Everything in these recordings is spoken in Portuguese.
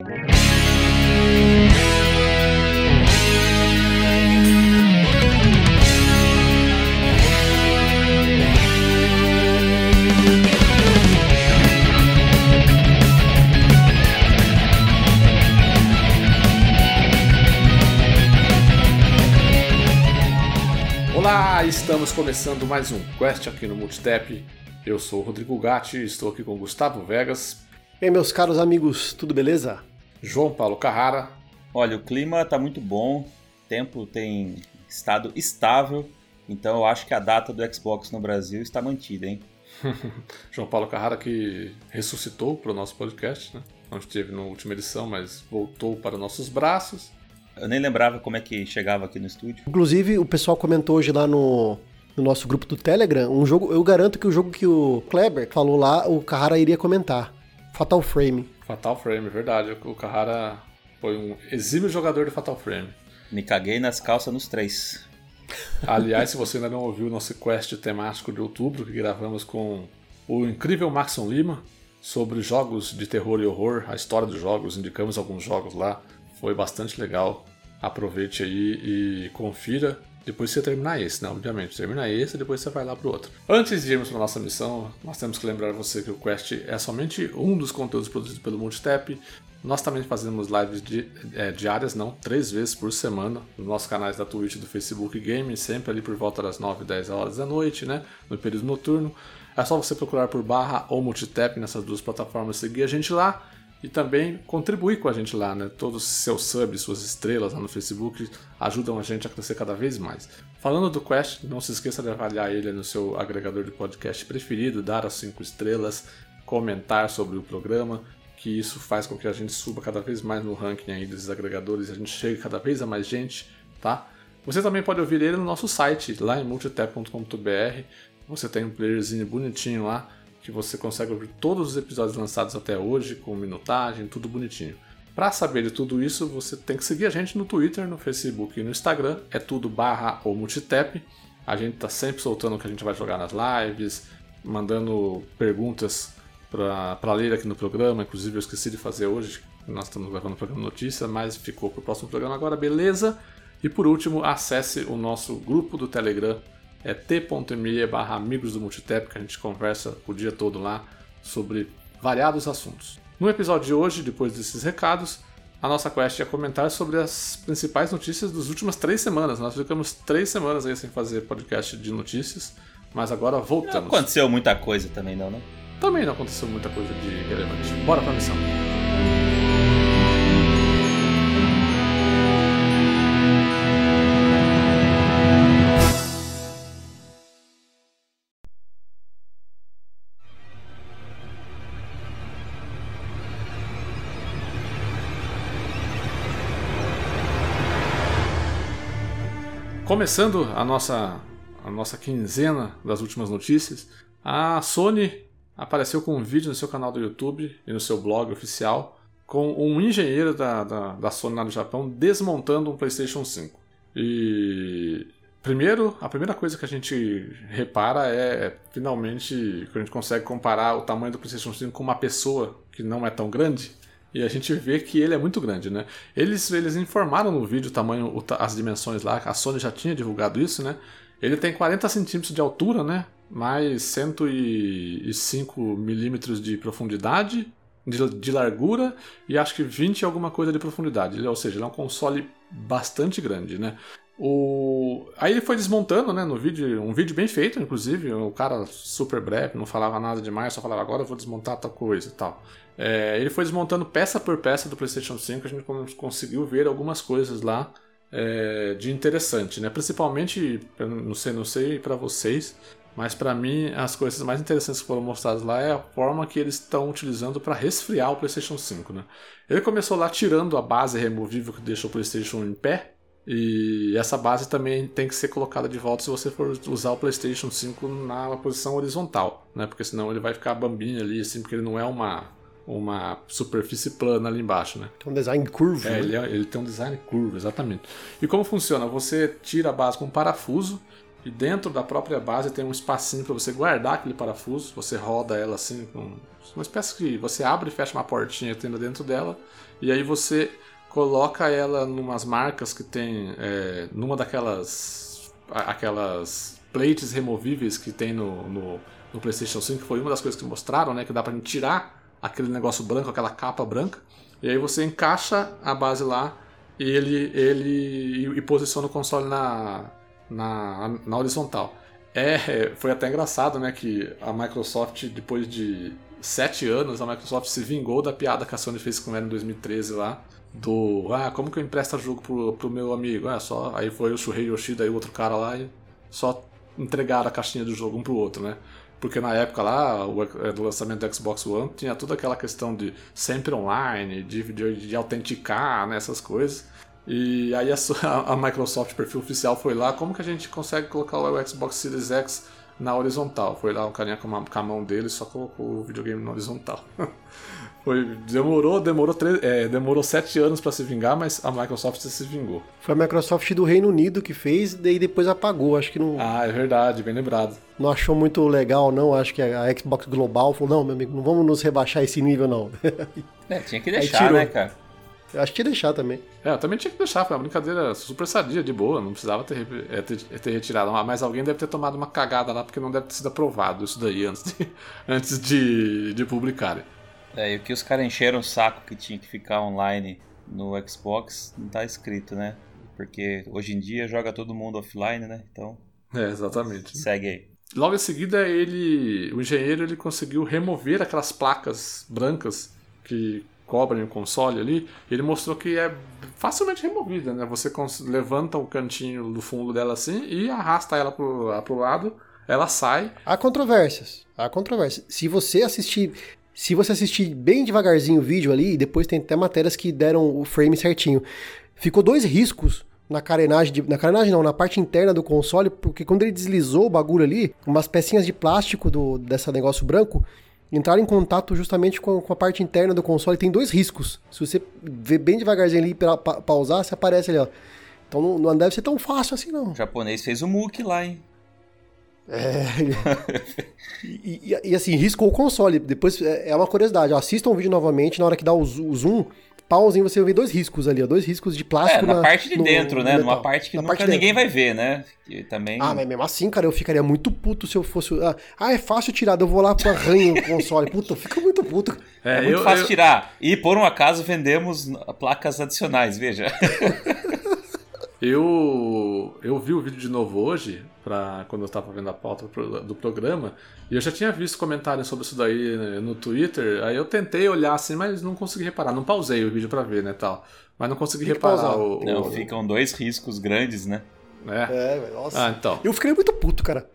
Olá, estamos começando mais um Quest aqui no Multitap. Eu sou o Rodrigo Gatti, estou aqui com Gustavo Vegas. E aí, meus caros amigos, tudo beleza? João Paulo Carrara. Olha, o clima está muito bom, o tempo tem estado estável, então eu acho que a data do Xbox no Brasil está mantida, hein? João Paulo Carrara que ressuscitou para o nosso podcast, né? Não esteve na última edição, mas voltou para nossos braços. Eu nem lembrava como é que chegava aqui no estúdio. Inclusive, o pessoal comentou hoje lá no, no nosso grupo do Telegram, um jogo, eu garanto que o jogo que o Kleber falou lá, o Carrara iria comentar. Fatal Frame. Fatal Frame, verdade. O Carrara foi um exímio jogador de Fatal Frame. Me caguei nas calças nos três. Aliás, se você ainda não ouviu o nosso quest temático de outubro, que gravamos com o incrível Maxon Lima, sobre jogos de terror e horror, a história dos jogos, indicamos alguns jogos lá. Foi bastante legal. Aproveite aí e confira. Depois você terminar esse, né? Obviamente, termina esse e depois você vai lá pro outro. Antes de irmos para nossa missão, nós temos que lembrar você que o Quest é somente um dos conteúdos produzidos pelo Multitap. Nós também fazemos lives di é, diárias, não, três vezes por semana, nos nossos canais da Twitch do Facebook Game, sempre ali por volta das 9 e 10 horas da noite, né? No período noturno. É só você procurar por barra ou Multitap nessas duas plataformas, seguir a gente lá e também contribuir com a gente lá, né? Todos os seus subs, suas estrelas lá no Facebook ajudam a gente a crescer cada vez mais. Falando do Quest, não se esqueça de avaliar ele no seu agregador de podcast preferido, dar as 5 estrelas, comentar sobre o programa, que isso faz com que a gente suba cada vez mais no ranking aí dos agregadores, a gente chegue cada vez a mais gente, tá? Você também pode ouvir ele no nosso site, lá em multitap.com.br. Você tem um playerzinho bonitinho lá que você consegue ouvir todos os episódios lançados até hoje, com minutagem, tudo bonitinho. Para saber de tudo isso, você tem que seguir a gente no Twitter, no Facebook e no Instagram, é tudo barra ou multitap. A gente tá sempre soltando o que a gente vai jogar nas lives, mandando perguntas para ler aqui no programa, inclusive eu esqueci de fazer hoje, nós estamos gravando o programa Notícia, mas ficou para o próximo programa agora, beleza? E por último, acesse o nosso grupo do Telegram é t.me barra amigos do Multitap, que a gente conversa o dia todo lá sobre variados assuntos. No episódio de hoje, depois desses recados, a nossa quest é comentar sobre as principais notícias das últimas três semanas. Nós ficamos três semanas aí sem fazer podcast de notícias, mas agora voltamos. Não aconteceu muita coisa também não, né? Também não aconteceu muita coisa de relevante. Bora pra missão. Começando a nossa, a nossa quinzena das últimas notícias, a Sony apareceu com um vídeo no seu canal do YouTube e no seu blog oficial com um engenheiro da, da, da Sony lá no Japão desmontando um PlayStation 5. E primeiro, a primeira coisa que a gente repara é finalmente que a gente consegue comparar o tamanho do PlayStation 5 com uma pessoa que não é tão grande. E a gente vê que ele é muito grande, né? Eles, eles informaram no vídeo o tamanho, as dimensões lá, a Sony já tinha divulgado isso, né? Ele tem 40 centímetros de altura, né? Mais 105 milímetros de profundidade, de, de, largura, e acho que 20 alguma coisa de profundidade. Ou seja, ele é um console bastante grande, né? O... Aí ele foi desmontando, né, no vídeo, um vídeo bem feito, inclusive, o cara super breve, não falava nada demais, só falava agora eu vou desmontar tal coisa e tal. É, ele foi desmontando peça por peça do PlayStation 5, a gente conseguiu ver algumas coisas lá é, de interessante, né? Principalmente, não sei, não sei para vocês, mas para mim as coisas mais interessantes que foram mostradas lá é a forma que eles estão utilizando para resfriar o PlayStation 5, né? Ele começou lá tirando a base removível que deixa o PlayStation em pé, e essa base também tem que ser colocada de volta se você for usar o PlayStation 5 na posição horizontal, né? Porque senão ele vai ficar bambinho ali, assim, porque ele não é uma uma superfície plana ali embaixo, né? Tem um design curvo. É, né? ele, é, ele, tem um design curvo, exatamente. E como funciona? Você tira a base com um parafuso e dentro da própria base tem um espacinho para você guardar aquele parafuso. Você roda ela assim com uma espécie que você abre e fecha uma portinha tem dentro dela e aí você coloca ela numas marcas que tem é, numa daquelas aquelas plates removíveis que tem no, no, no, PlayStation 5 que foi uma das coisas que mostraram, né, que dá para tirar aquele negócio branco, aquela capa branca e aí você encaixa a base lá e ele ele e, e posiciona o console na na, na horizontal. É, foi até engraçado, né, que a Microsoft, depois de sete anos, a Microsoft se vingou da piada que a Sony fez com ela em 2013 lá, do, ah, como que eu empresto jogo pro, pro meu amigo? Ah, só, aí foi o Shuhei Yoshida e o outro cara lá e só entregaram a caixinha do jogo um pro outro, né? Porque na época lá, é, do lançamento do Xbox One, tinha toda aquela questão de sempre online, de, de, de autenticar, né, essas coisas. E aí a, a, Microsoft, perfil oficial, foi lá, como que a gente consegue colocar o Xbox Series X na horizontal? Foi lá um carinha com, uma, com a mão dele só colocou o videogame na horizontal. Foi, demorou, demorou, é, demorou sete anos para se vingar, mas a Microsoft se vingou. Foi a Microsoft do Reino Unido que fez, daí depois apagou, acho que não. Ah, é verdade, bem lembrado. Não achou muito legal, não. Acho que a Xbox Global falou: não, meu amigo, não vamos nos rebaixar esse nível, não. É, tinha que deixar, né, cara? Eu acho que ia deixar também. É, eu também tinha que deixar, foi uma brincadeira super sadia, de boa, não precisava ter, é, ter, é, ter retirado. Mas alguém deve ter tomado uma cagada lá, porque não deve ter sido aprovado isso daí antes de, antes de, de publicarem. É, e o que os caras encheram o saco que tinha que ficar online no Xbox não tá escrito, né? Porque hoje em dia joga todo mundo offline, né? Então. É, exatamente. Segue aí. Logo em seguida, ele, o engenheiro ele conseguiu remover aquelas placas brancas que cobrem o console ali, ele mostrou que é facilmente removida, né? Você levanta o cantinho do fundo dela assim e arrasta ela pro, pro lado, ela sai. Há controvérsias. Há controvérsias. Se você assistir. Se você assistir bem devagarzinho o vídeo ali, depois tem até matérias que deram o frame certinho. Ficou dois riscos na carenagem, de, na carenagem não, na parte interna do console, porque quando ele deslizou o bagulho ali, umas pecinhas de plástico do, dessa negócio branco, entrar em contato justamente com, com, a parte interna do console tem dois riscos. Se você ver bem devagarzinho ali para pa, pausar, você aparece ali, ó. Então não, não, deve ser tão fácil assim, não. O japonês fez o MOOC lá, hein? É. e, e, e, assim, riscou o console. Depois é, é uma curiosidade. Ó, assistam o vídeo novamente, na hora que dá o, o zoom, pausem, você vê dois riscos ali, ó, dois riscos de plástico. É, na, na parte de no, dentro, né? Numa parte que na nunca parte ninguém vai ver, né? Que também... Ah, mas mesmo assim, cara, eu ficaria muito puto se eu fosse. Ah, é fácil tirar, eu vou lá pro arranho o console. Puta, fica muito puto. É, é muito eu, fácil eu... tirar. E por um acaso vendemos placas adicionais, veja. eu, eu vi o vídeo de novo hoje, pra, quando eu estava vendo a pauta do programa, e eu já tinha visto comentários sobre isso daí né, no Twitter, aí eu tentei olhar assim, mas não consegui reparar. Não pausei o vídeo para ver, né, tal. Mas não consegui Tem reparar o, o, Não, ficam dois riscos grandes, né? É, é nossa. Ah, então. Eu fiquei muito puto, cara.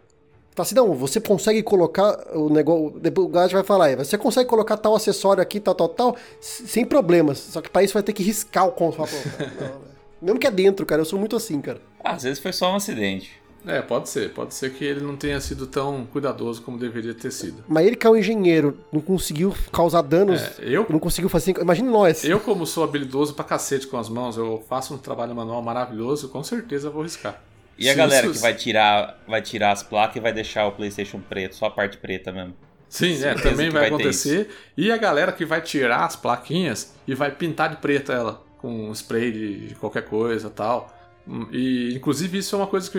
Tá assim, não, você consegue colocar o negócio. Depois o Gad vai falar aí, você consegue colocar tal acessório aqui, tal, tal, tal, sem problemas. Só que para isso vai ter que riscar o console. Mesmo que é dentro, cara, eu sou muito assim, cara. Às vezes foi só um acidente. É, pode ser. Pode ser que ele não tenha sido tão cuidadoso como deveria ter sido. Mas ele que é um engenheiro, não conseguiu causar danos. É, eu não conseguiu fazer. Imagina nós. Eu, como sou habilidoso pra cacete com as mãos, eu faço um trabalho manual maravilhoso, com certeza vou riscar. E a galera que vai tirar, vai tirar as placas e vai deixar o PlayStation preto, só a parte preta mesmo. Sim, é, também vai, vai acontecer. E a galera que vai tirar as plaquinhas e vai pintar de preto ela, com spray de qualquer coisa tal. E, inclusive, isso é uma coisa que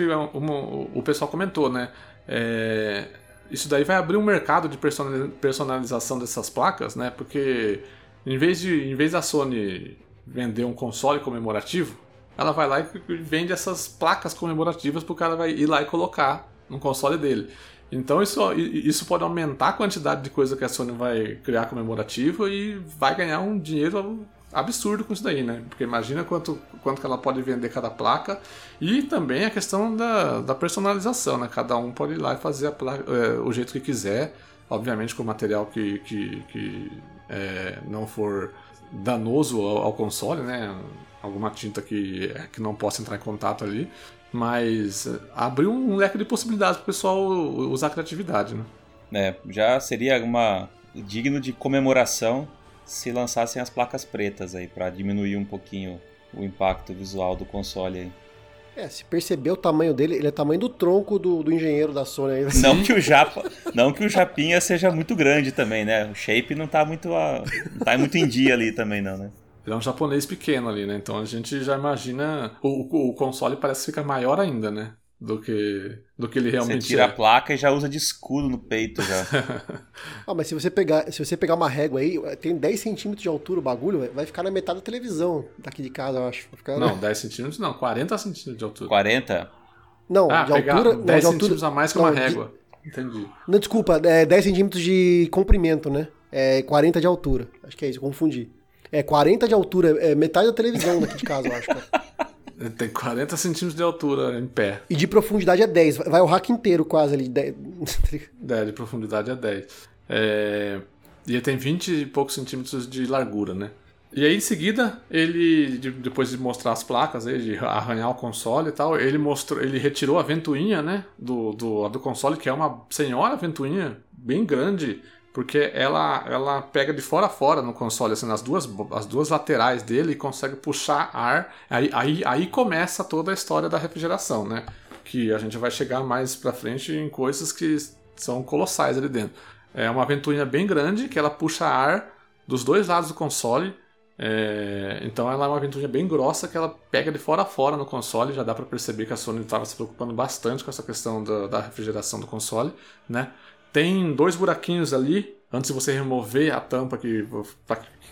o pessoal comentou, né? É, isso daí vai abrir um mercado de personalização dessas placas, né? Porque em vez de em vez da Sony vender um console comemorativo, ela vai lá e vende essas placas comemorativas para o cara vai ir lá e colocar no console dele. Então isso, isso pode aumentar a quantidade de coisa que a Sony vai criar comemorativo e vai ganhar um dinheiro absurdo com isso daí, né? Porque imagina quanto, quanto que ela pode vender cada placa e também a questão da, da personalização, né? Cada um pode ir lá e fazer placa, é, o jeito que quiser, obviamente com material que, que, que é, não for danoso ao, ao, console, né? Alguma tinta que, que não possa entrar em contato ali, mas abriu um leque de possibilidades para o pessoal usar a criatividade, né? É, já seria uma digno de comemoração se lançassem as placas pretas aí para diminuir um pouquinho o impacto visual do console aí. É, se perceber o tamanho dele, ele é o tamanho do tronco do, do engenheiro da Sony. Não que o Japa, não que o Japinha seja muito grande também, né? O shape não tá muito, não tá muito em dia ali também não, né? Ele é um japonês pequeno ali, né? Então a gente já imagina. O, o, o console parece ficar maior ainda, né? Do que, do que ele realmente Você tira é. a placa e já usa de escudo no peito já. ah, mas se você pegar, se você pegar uma régua aí, tem 10 centímetros de altura o bagulho, vai ficar na metade da televisão daqui de casa, eu acho. Ficar... Não, 10 centímetros não, 40 centímetros de altura. 40? Não, ah, de altura. 10 não, de altura, centímetros a mais que não, uma régua. De... Entendi. Não, desculpa, é 10 centímetros de comprimento, né? É 40 de altura. Acho que é isso, confundi. É 40 de altura, é metade da televisão daqui de casa, eu acho, cara. Tem 40 centímetros de altura em pé. E de profundidade é 10. Vai o rack inteiro quase ali. 10. É, de profundidade é 10. É... E ele tem 20 e poucos centímetros de largura, né? E aí, em seguida, ele, depois de mostrar as placas, de arranhar o console e tal, ele mostrou, ele retirou a ventoinha, né, do, do, do console, que é uma senhora ventoinha bem grande, porque ela, ela pega de fora a fora no console, assim, nas duas, as duas laterais dele e consegue puxar ar. Aí, aí, aí começa toda a história da refrigeração, né? Que a gente vai chegar mais pra frente em coisas que são colossais ali dentro. É uma ventoinha bem grande que ela puxa ar dos dois lados do console. É, então ela é uma ventoinha bem grossa que ela pega de fora a fora no console. Já dá para perceber que a Sony estava se preocupando bastante com essa questão da, da refrigeração do console, né? Tem dois buraquinhos ali, antes de você remover a tampa que,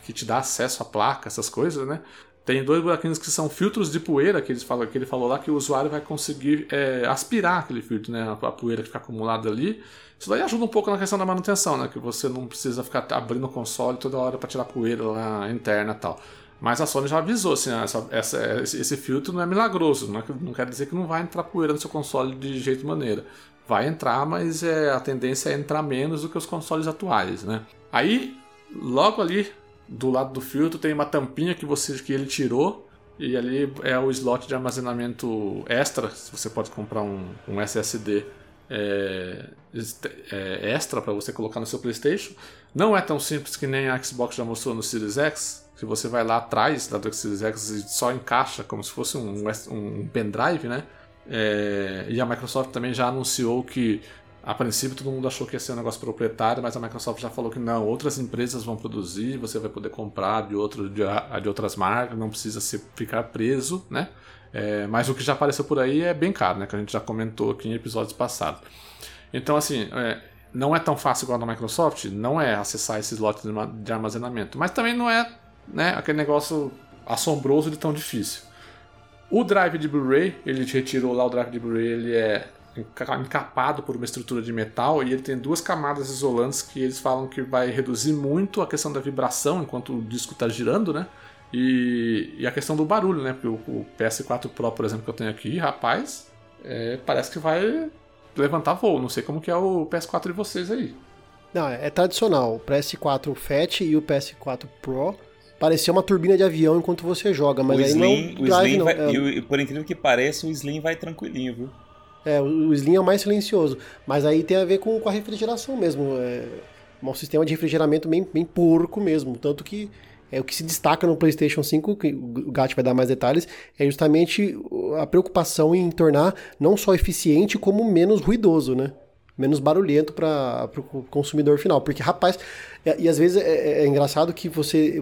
que te dá acesso à placa, essas coisas, né? Tem dois buraquinhos que são filtros de poeira, que, eles falam, que ele falou lá que o usuário vai conseguir é, aspirar aquele filtro, né? A, poeira que fica acumulada ali. Isso daí ajuda um pouco na questão da manutenção, né? Que você não precisa ficar abrindo o console toda hora para tirar poeira lá interna e tal. Mas a Sony já avisou, assim, essa, essa, esse filtro não é milagroso, não, é, não quer dizer que não vai entrar poeira no seu console de jeito maneira vai entrar, mas é, a tendência é entrar menos do que os consoles atuais, né? Aí, logo ali do lado do filtro tem uma tampinha que você que ele tirou e ali é o slot de armazenamento extra. Você pode comprar um, um SSD é, é, extra para você colocar no seu PlayStation. Não é tão simples que nem a Xbox já mostrou no Series X. Que você vai lá atrás da do Series X e só encaixa como se fosse um, um pendrive, né? É, e a Microsoft também já anunciou que, a princípio, todo mundo achou que ia ser um negócio proprietário, mas a Microsoft já falou que não, outras empresas vão produzir, você vai poder comprar de, outro, de, de outras marcas, não precisa se, ficar preso, né? É, mas o que já apareceu por aí é bem caro, né? Que a gente já comentou aqui em episódios passados. Então, assim, é, não é tão fácil igual na Microsoft, não é acessar esse slot de armazenamento, mas também não é né, aquele negócio assombroso de tão difícil. O drive de Blu-ray, ele retirou lá o drive de Blu-ray, ele é encapado por uma estrutura de metal e ele tem duas camadas isolantes que eles falam que vai reduzir muito a questão da vibração enquanto o disco está girando, né? E, e, a questão do barulho, né? Porque o, o, PS4 Pro, por exemplo, que eu tenho aqui, rapaz, é, parece que vai levantar voo. Não sei como que é o PS4 de vocês aí. Não, é tradicional. O PS4 Fat e o PS4 Pro parecia uma turbina de avião enquanto você joga, mas o aí Slim, não o Slim não. Vai, é... e, por incrível que pareça, o Slim vai tranquilinho, viu? É, o Slim é o mais silencioso, mas aí tem a ver com, com a refrigeração mesmo. É um sistema de refrigeramento bem, bem porco mesmo, tanto que é o que se destaca no PlayStation 5, que o Gat vai dar mais detalhes, é justamente a preocupação em tornar não só eficiente, como menos ruidoso, né? Menos barulhento para o consumidor final. Porque, rapaz, e, e às vezes é, é, engraçado que você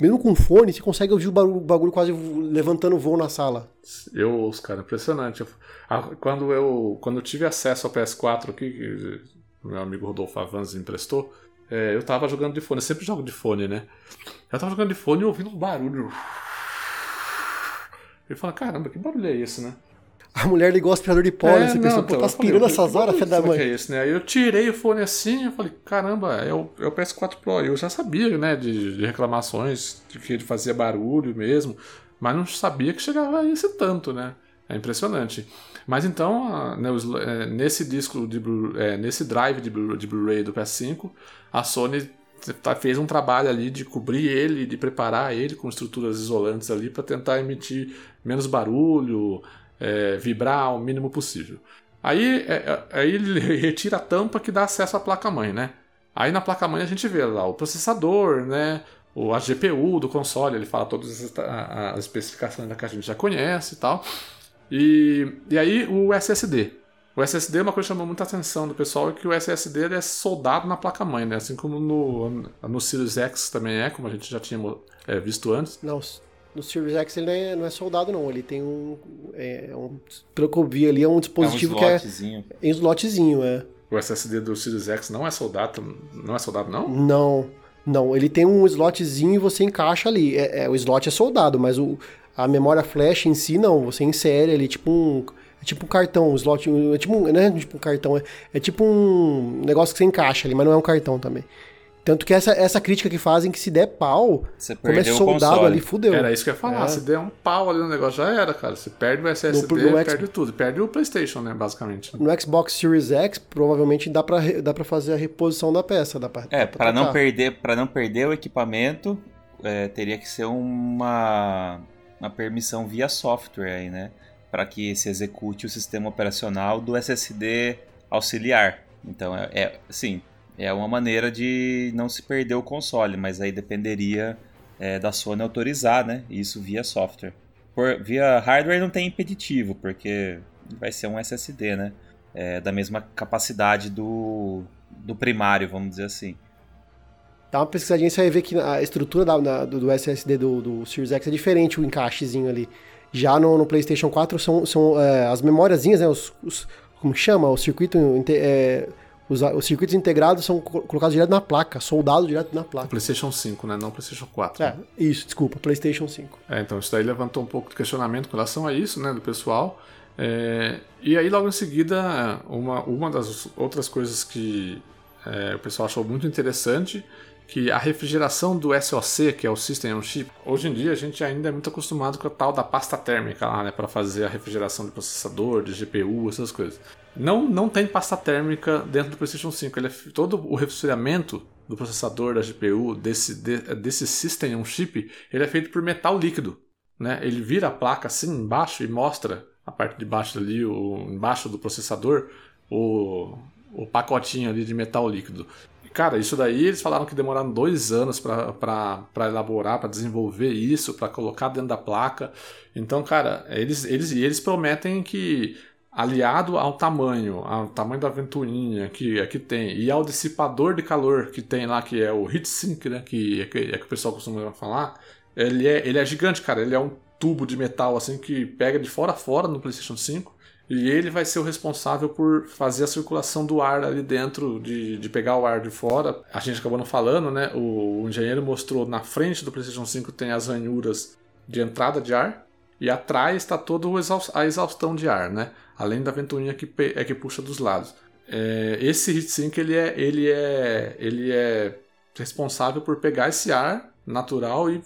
mesmo com fone, você consegue ouvir o bagulho, o bagulho quase levantando voo na sala. Eu ouço, cara, impressionante. Quando eu, quando eu tive acesso ao PS4 aqui, que meu amigo Rodolfo Avanz emprestou, é, eu tava jogando de fone, eu sempre jogo de fone, né? Eu tava jogando de fone e ouvindo um barulho. Ele fala, caramba, que barulho é esse, né? A mulher ligou o aspirador de pó, é, você pensou, pô, tá aspirando essas horas, filho da mãe. Que é isso, né? Aí eu tirei o fone assim, eu falei, caramba, é o, é o PS4 Pro. Eu já sabia, né, de, de reclamações, de que ele fazia barulho mesmo, mas não sabia que chegava a esse tanto, né? É impressionante. Mas então, né, é, nesse disco, de é, nesse drive de Blu-ray do PS5, a Sony tá, fez um trabalho ali de cobrir ele, de preparar ele com estruturas isolantes ali para tentar emitir menos barulho, é, vibrar o mínimo possível. Aí, é, é aí ele retira a tampa que dá acesso à placa-mãe, né? Aí na placa-mãe a gente vê lá o processador, né? O, a GPU do console, ele fala todas as, as especificações que a gente já conhece e tal. E, e aí o SSD. O SSD, é uma coisa que chamou muita atenção do pessoal, é que o SSD é soldado na placa-mãe, né? Assim como no, no Series X também é, como a gente já tinha é, visto antes. Não, no Series X ele não é, não é soldado, não. Ele tem um, é, um. Pelo que eu vi ali, é um dispositivo é um que é. Em slotzinho, é. O SSD do Series X não é soldado, não é soldado, não? Não. Não, ele tem um slotzinho e você encaixa ali. É, é, o slot é soldado, mas o, a memória flash em si, não. Você insere ali, tipo um é tipo um cartão, um slot. É tipo um, não é tipo um cartão, é, é tipo um negócio que você encaixa ali, mas não é um cartão também. Tanto que essa, essa crítica que fazem que se der pau, como é soldado ali, fudeu. Era isso que eu ia falar. É. Se der um pau ali no negócio, já era, cara. Você perde o SSD, no, no perde X... tudo. Perde o PlayStation, né, basicamente. No Xbox Series X, provavelmente dá pra, dá pra fazer a reposição da peça. Dá pra, é, para não perder para não perder o equipamento, é, teria que ser uma, uma permissão via software aí, né? para que se execute o sistema operacional do SSD auxiliar. Então, é, é sim, é uma maneira de não se perder o console, mas aí dependeria é, da Sony autorizar, né? Isso via software. Por, via hardware não tem impeditivo, porque vai ser um SSD, né? É, da mesma capacidade do, do primário, vamos dizer assim. Dá uma pesquisadinha, você vai ver que a estrutura da, da, do SSD do, do Series X é diferente, o encaixezinho ali. Já no, no PlayStation 4 são, são é, as memóriazinhas, né? Os, os, como chama? O circuito. É, os, os, circuitos integrados são colocados direto na placa, soldado direto na placa. PlayStation 5, né? Não PlayStation 4. É, isso, desculpa, PlayStation 5. É, então isso daí levantou um pouco de questionamento com relação a isso, né? Do pessoal. É, e aí, logo em seguida, uma, uma das outras coisas que é, o pessoal achou muito interessante que a refrigeração do SoC, que é o System on Chip, hoje em dia a gente ainda é muito acostumado com a tal da pasta térmica lá, né, para fazer a refrigeração do processador, de GPU, essas coisas. Não, não tem pasta térmica dentro do PlayStation 5. Ele é, todo o resfriamento do processador, da GPU, desse, de, desse System on Chip, ele é feito por metal líquido. Né? Ele vira a placa assim embaixo e mostra a parte de baixo ali, o, embaixo do processador, o, o pacotinho ali de metal líquido. Cara, isso daí eles falaram que demoraram dois anos para elaborar, para desenvolver isso, para colocar dentro da placa. Então, cara, eles, eles, eles prometem que aliado ao tamanho, ao tamanho da ventoinha que aqui tem e ao dissipador de calor que tem lá, que é o heatsink, né, que é que, é que o pessoal costuma falar, ele é, ele é gigante, cara. Ele é um tubo de metal assim que pega de fora a fora no PlayStation 5 e ele vai ser o responsável por fazer a circulação do ar ali dentro, de, de pegar o ar de fora. A gente acabou não falando, né? O, o engenheiro mostrou na frente do PlayStation 5 tem as ranhuras de entrada de ar e atrás está toda a exaustão de ar, né? Além da ventoinha que, é que puxa dos lados. É, esse heatsink ele é, ele, é, ele é responsável por pegar esse ar natural e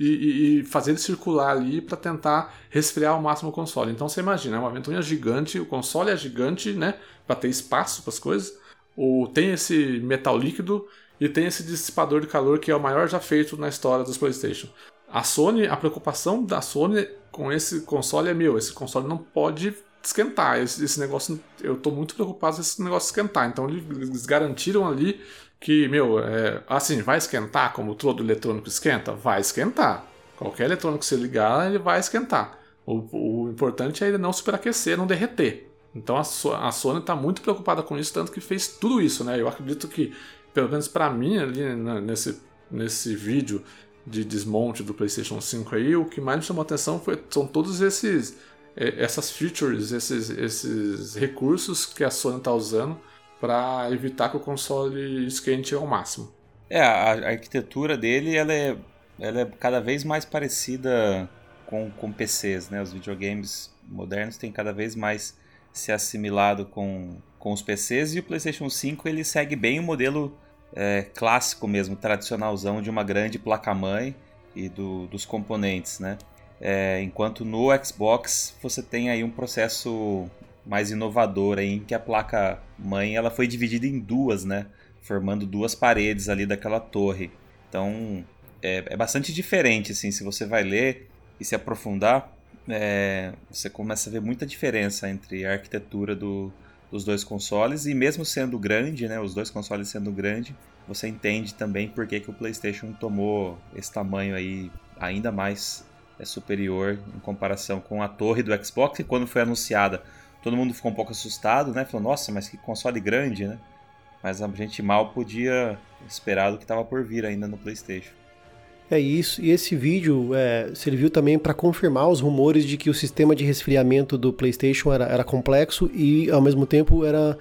e, e, fazer ele circular ali para tentar resfriar ao máximo o console. Então você imagina, é uma ventoinha gigante, o console é gigante, né, para ter espaço para as coisas. O, tem esse metal líquido e tem esse dissipador de calor que é o maior já feito na história dos PlayStation. A Sony, a preocupação da Sony com esse console é meu, esse console não pode esquentar. Esse, esse negócio, eu estou muito preocupado com esse negócio esquentar. Então eles garantiram ali que, meu, é, assim, vai esquentar como todo eletrônico esquenta? Vai esquentar. Qualquer eletrônico que você ligar, ele vai esquentar. O, o importante é ele não superaquecer, não derreter. Então a, a Sony está muito preocupada com isso, tanto que fez tudo isso, né? Eu acredito que, pelo menos para mim, ali nesse, nesse vídeo de desmonte do PlayStation 5 aí, o que mais me chamou atenção foi, são todos esses essas features, esses, esses recursos que a Sony está usando para evitar que o console esquente ao máximo. É, a, a, arquitetura dele ela é, ela é cada vez mais parecida com, com PCs, né? Os videogames modernos têm cada vez mais se assimilado com, com os PCs e o PlayStation 5 ele segue bem o modelo é, clássico mesmo, tradicionalzão de uma grande placa-mãe e do, dos componentes, né? É, enquanto no Xbox você tem aí um processo mais inovadora em que a placa mãe ela foi dividida em duas, né? Formando duas paredes ali daquela torre. Então é, é bastante diferente, assim, se você vai ler e se aprofundar, é, você começa a ver muita diferença entre a arquitetura do, dos dois consoles e mesmo sendo grande, né? Os dois consoles sendo grande, você entende também por que, que o PlayStation tomou esse tamanho aí ainda mais é superior em comparação com a torre do Xbox, e quando foi anunciada, todo mundo ficou um pouco assustado, né? Falou, nossa, mas que console grande, né? Mas a gente mal podia esperar o que estava por vir ainda no PlayStation. É isso, e esse vídeo é, serviu também para confirmar os rumores de que o sistema de resfriamento do PlayStation era, era complexo e, ao mesmo tempo, era.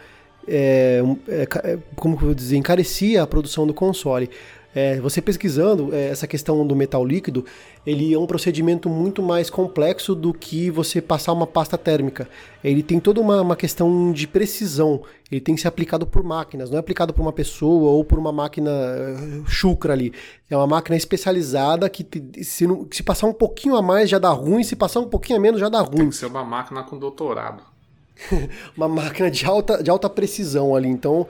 É, é, é como eu vou dizer, encarecia a produção do console. É, você pesquisando é, essa questão do metal líquido, ele é um procedimento muito mais complexo do que você passar uma pasta térmica. Ele tem toda uma, uma questão de precisão. Ele tem que ser aplicado por máquinas, não é aplicado por uma pessoa ou por uma máquina uh, chucra ali. É uma máquina especializada que se, se passar um pouquinho a mais já dá ruim, se passar um pouquinho a menos já dá ruim. Tem que ser uma máquina com doutorado. uma máquina de alta, de alta precisão ali. Então,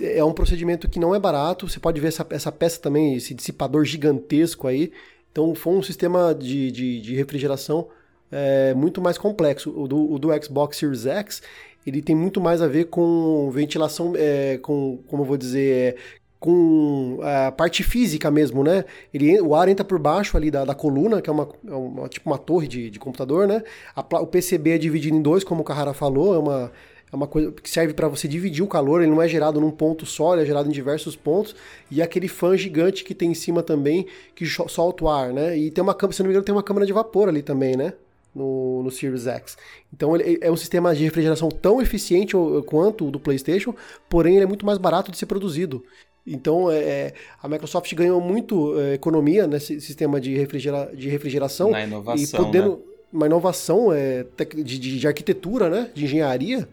é um procedimento que não é barato. Você pode ver essa, essa peça também, esse dissipador gigantesco aí. Então, foi um sistema de, de, de refrigeração é, muito mais complexo. O do, o do, Xbox Series X, ele tem muito mais a ver com ventilação, é, com, como eu vou dizer, é, com a parte física mesmo, né? Ele, o ar entra por baixo ali da, da coluna, que é uma, é uma tipo uma torre de, de computador, né? A, o PCB é dividido em dois, como o Carrara falou, é uma, é uma coisa que serve para você dividir o calor, ele não é gerado num ponto só, ele é gerado em diversos pontos, e aquele fã gigante que tem em cima também, que solta o ar, né? E tem uma câmera, se não me engano, tem uma câmara de vapor ali também, né? No, no Series X. Então ele é um sistema de refrigeração tão eficiente quanto o do PlayStation, porém ele é muito mais barato de ser produzido. Então, é, é, a Microsoft ganhou muito é, economia nesse sistema de, refrigera, de refrigeração. Na inovação, e podendo, né? Uma inovação é, de, de, de, arquitetura, né? De engenharia.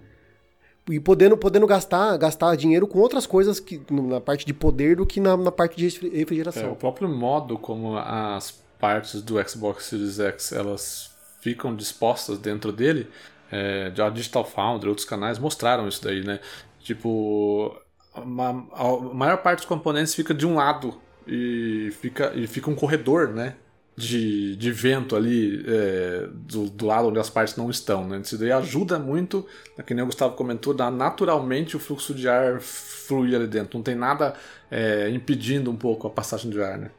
E podendo, podendo gastar, gastar dinheiro com outras coisas que, na parte de poder do que na, na parte de refrigeração. É, o próprio modo como as partes do Xbox Series X elas ficam dispostas dentro dele, é, a Digital Foundry, outros canais mostraram isso daí, né? Tipo, uma, a maior parte dos componentes fica de um lado e fica, e fica um corredor, né? De, de vento ali é, do, do lado onde as partes não estão, né? Isso daí ajuda muito, né, que nem o Gustavo comentou, dá naturalmente o fluxo de ar fluir ali dentro. Não tem nada é, impedindo um pouco a passagem de ar, né?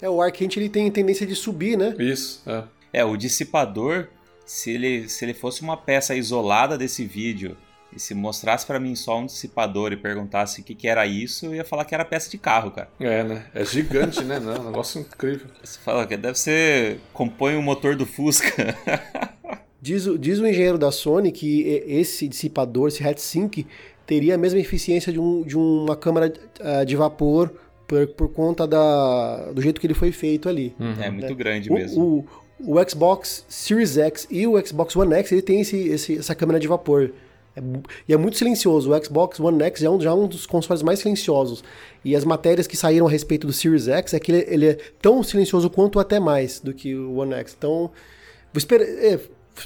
É, o ar quente ele tem tendência de subir, né? Isso, é. É, o dissipador, se ele, se ele fosse uma peça isolada desse vídeo e se mostrasse para mim só um dissipador e perguntasse o que, que era isso, eu ia falar que era peça de carro, cara. É, né? É gigante, né? Não, é um negócio incrível. Você fala que deve ser. compõe o motor do Fusca. diz, diz o engenheiro da Sony que esse dissipador, esse heatsink, teria a mesma eficiência de, um, de uma câmara uh, de vapor por, por conta da, do jeito que ele foi feito ali. Uhum. É muito né? grande o, mesmo. O, o Xbox Series X e o Xbox One X, ele tem esse, esse, essa câmera de vapor. É, e é muito silencioso. O Xbox One X já é, um, já é um dos consoles mais silenciosos. E as matérias que saíram a respeito do Series X é que ele, ele é tão silencioso quanto até mais do que o One X. Então, esperar, é,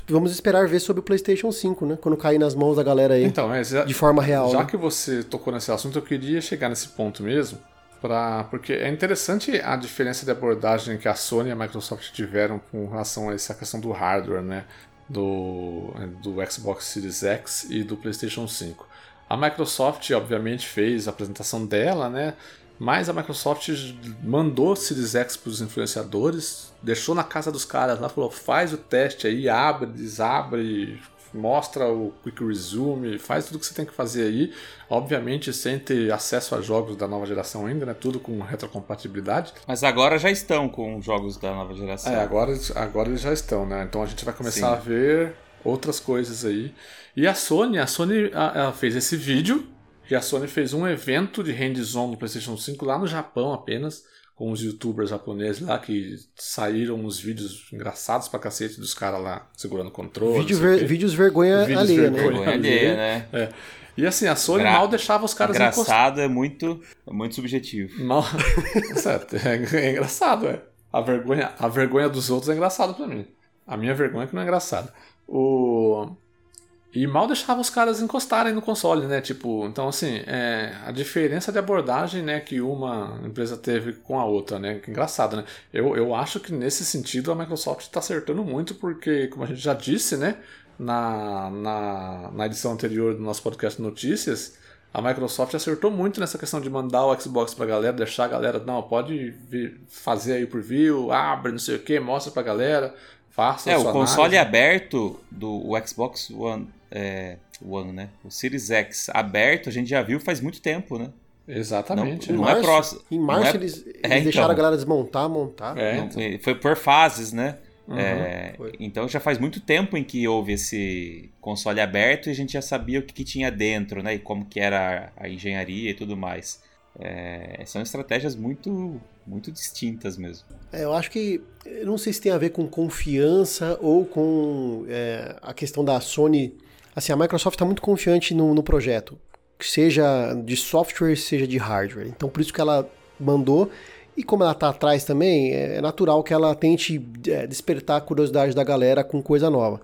vamos esperar ver sobre o PlayStation 5, né? Quando cair nas mãos da galera aí. Então, mas de forma real. Já né? que você tocou nesse assunto, eu queria chegar nesse ponto mesmo. Pra, porque é interessante a diferença de abordagem que a Sony e a Microsoft tiveram com relação a essa questão do hardware, né? Do, do Xbox Series X e do PlayStation 5. A Microsoft, obviamente, fez a apresentação dela, né? Mas a Microsoft mandou o Series X para os influenciadores, deixou na casa dos caras lá, falou: faz o teste aí, abre, desabre, mostra o Quick Resume, faz tudo que você tem que fazer aí. Obviamente, sem ter acesso a jogos da nova geração ainda, né? Tudo com retrocompatibilidade. Mas agora já estão com jogos da nova geração. É, agora, agora eles já estão, né? Então a gente vai começar Sim. a ver outras coisas aí. E a Sony, a Sony ela fez esse vídeo e a Sony fez um evento de hands-on no PlayStation 5 lá no Japão apenas com os youtubers japoneses lá que saíram uns vídeos engraçados pra cacete dos caras lá segurando controle. Vídeo ver, vídeos vergonha vídeos alheia, né? Vergonha alheia, né? É. E assim, a Sony Gra mal deixava os caras Engraçado é muito, é muito subjetivo. Mal... certo, é, é, engraçado, é. A vergonha, a vergonha dos outros é engraçado para mim. A minha vergonha é que não é engraçada. O... E mal deixava os caras encostarem no console, né? Tipo, então assim, é, a diferença de abordagem, né, que uma empresa teve com a outra, né? Que engraçado, né? Eu, eu acho que nesse sentido a Microsoft está acertando muito, porque, como a gente já disse, né, na, na, na edição anterior do nosso podcast Notícias, a Microsoft acertou muito nessa questão de mandar o Xbox pra galera, deixar a galera, não, pode vir, fazer aí por view, abre, não sei o que, mostra pra galera, faça É, o console análise. aberto do Xbox One, é, One, né? O Series X aberto, a gente já viu faz muito tempo, né? Exatamente. Não, não é próximo. Em março é, eles, eles é, deixaram então, a galera desmontar, montar. É, então. Foi por fases, né? Uhum, é, então já faz muito tempo em que houve esse console aberto e a gente já sabia o que, que tinha dentro, né? E como que era a engenharia e tudo mais. É, são estratégias muito muito distintas mesmo. É, eu acho que eu não sei se tem a ver com confiança ou com é, a questão da Sony. Assim, a Microsoft está muito confiante no, no projeto, seja de software, seja de hardware. Então por isso que ela mandou e como ela está atrás também, é natural que ela tente é, despertar a curiosidade da galera com coisa nova.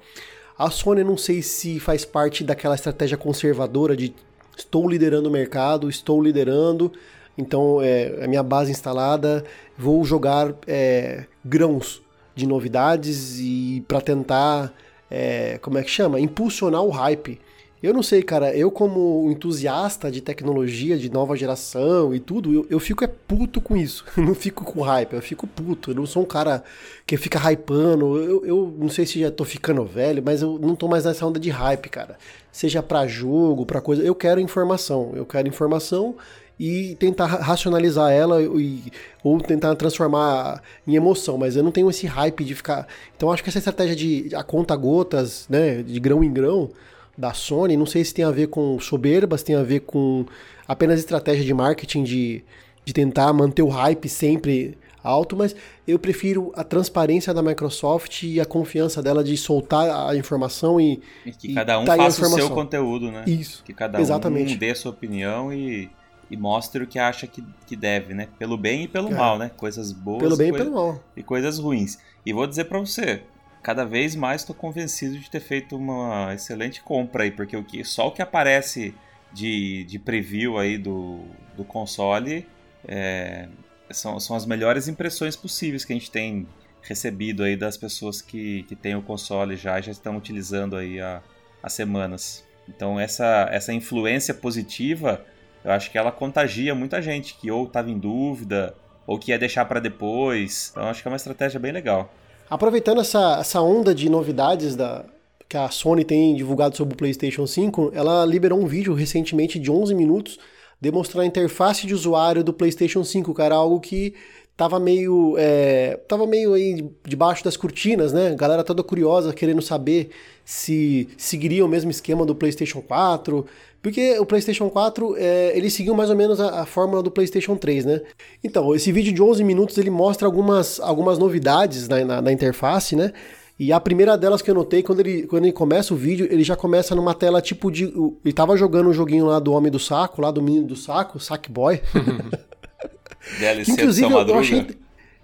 A Sony não sei se faz parte daquela estratégia conservadora de estou liderando o mercado, estou liderando, então é a minha base instalada, vou jogar é, grãos de novidades e para tentar, é, como é que chama? Impulsionar o hype. Eu não sei, cara, eu como entusiasta de tecnologia, de nova geração e tudo, eu, eu fico é puto com isso. Eu não fico com hype, eu fico puto. Eu não sou um cara que fica hypando. Eu, eu não sei se já tô ficando velho, mas eu não tô mais nessa onda de hype, cara. Seja para jogo, para coisa. Eu quero informação. Eu quero informação e tentar racionalizar ela e, ou tentar transformar em emoção, mas eu não tenho esse hype de ficar. Então acho que essa estratégia de a conta gotas, né, de grão em grão, da Sony, não sei se tem a ver com soberbas, tem a ver com apenas estratégia de marketing de, de tentar manter o hype sempre alto, mas eu prefiro a transparência da Microsoft e a confiança dela de soltar a informação e. E que cada um tá faça o seu conteúdo, né? Isso. Que cada Exatamente. um dê a sua opinião e, e mostre o que acha que, que deve, né? Pelo bem e pelo é. mal, né? Coisas boas pelo bem e pelo mal. e coisas ruins. E vou dizer para você, cada vez mais estou convencido de ter feito uma excelente compra aí, porque o que, só o que aparece de, de preview aí do, do console é, são, são as melhores impressões possíveis que a gente tem recebido aí das pessoas que, que têm o console já já estão utilizando aí há, há semanas. Então essa, essa influência positiva, eu acho que ela contagia muita gente que ou estava em dúvida ou que ia deixar para depois. Então acho que é uma estratégia bem legal. Aproveitando essa, essa onda de novidades da, que a Sony tem divulgado sobre o PlayStation 5, ela liberou um vídeo recentemente de 11 minutos demonstrando a interface de usuário do PlayStation 5, cara, algo que tava meio é, tava meio aí debaixo das cortinas, né? Galera toda curiosa, querendo saber se seguiria o mesmo esquema do PlayStation 4, porque o PlayStation 4, é, ele seguiu mais ou menos a, a, fórmula do PlayStation 3, né? Então, esse vídeo de 11 minutos, ele mostra algumas, algumas novidades na, na, na interface, né? E a primeira delas que eu notei, quando ele, quando ele começa o vídeo, ele já começa numa tela tipo de... Ele tava jogando um joguinho lá do Homem do Saco, lá do Menino do Saco, Sackboy. DLC Inclusive, eu achei,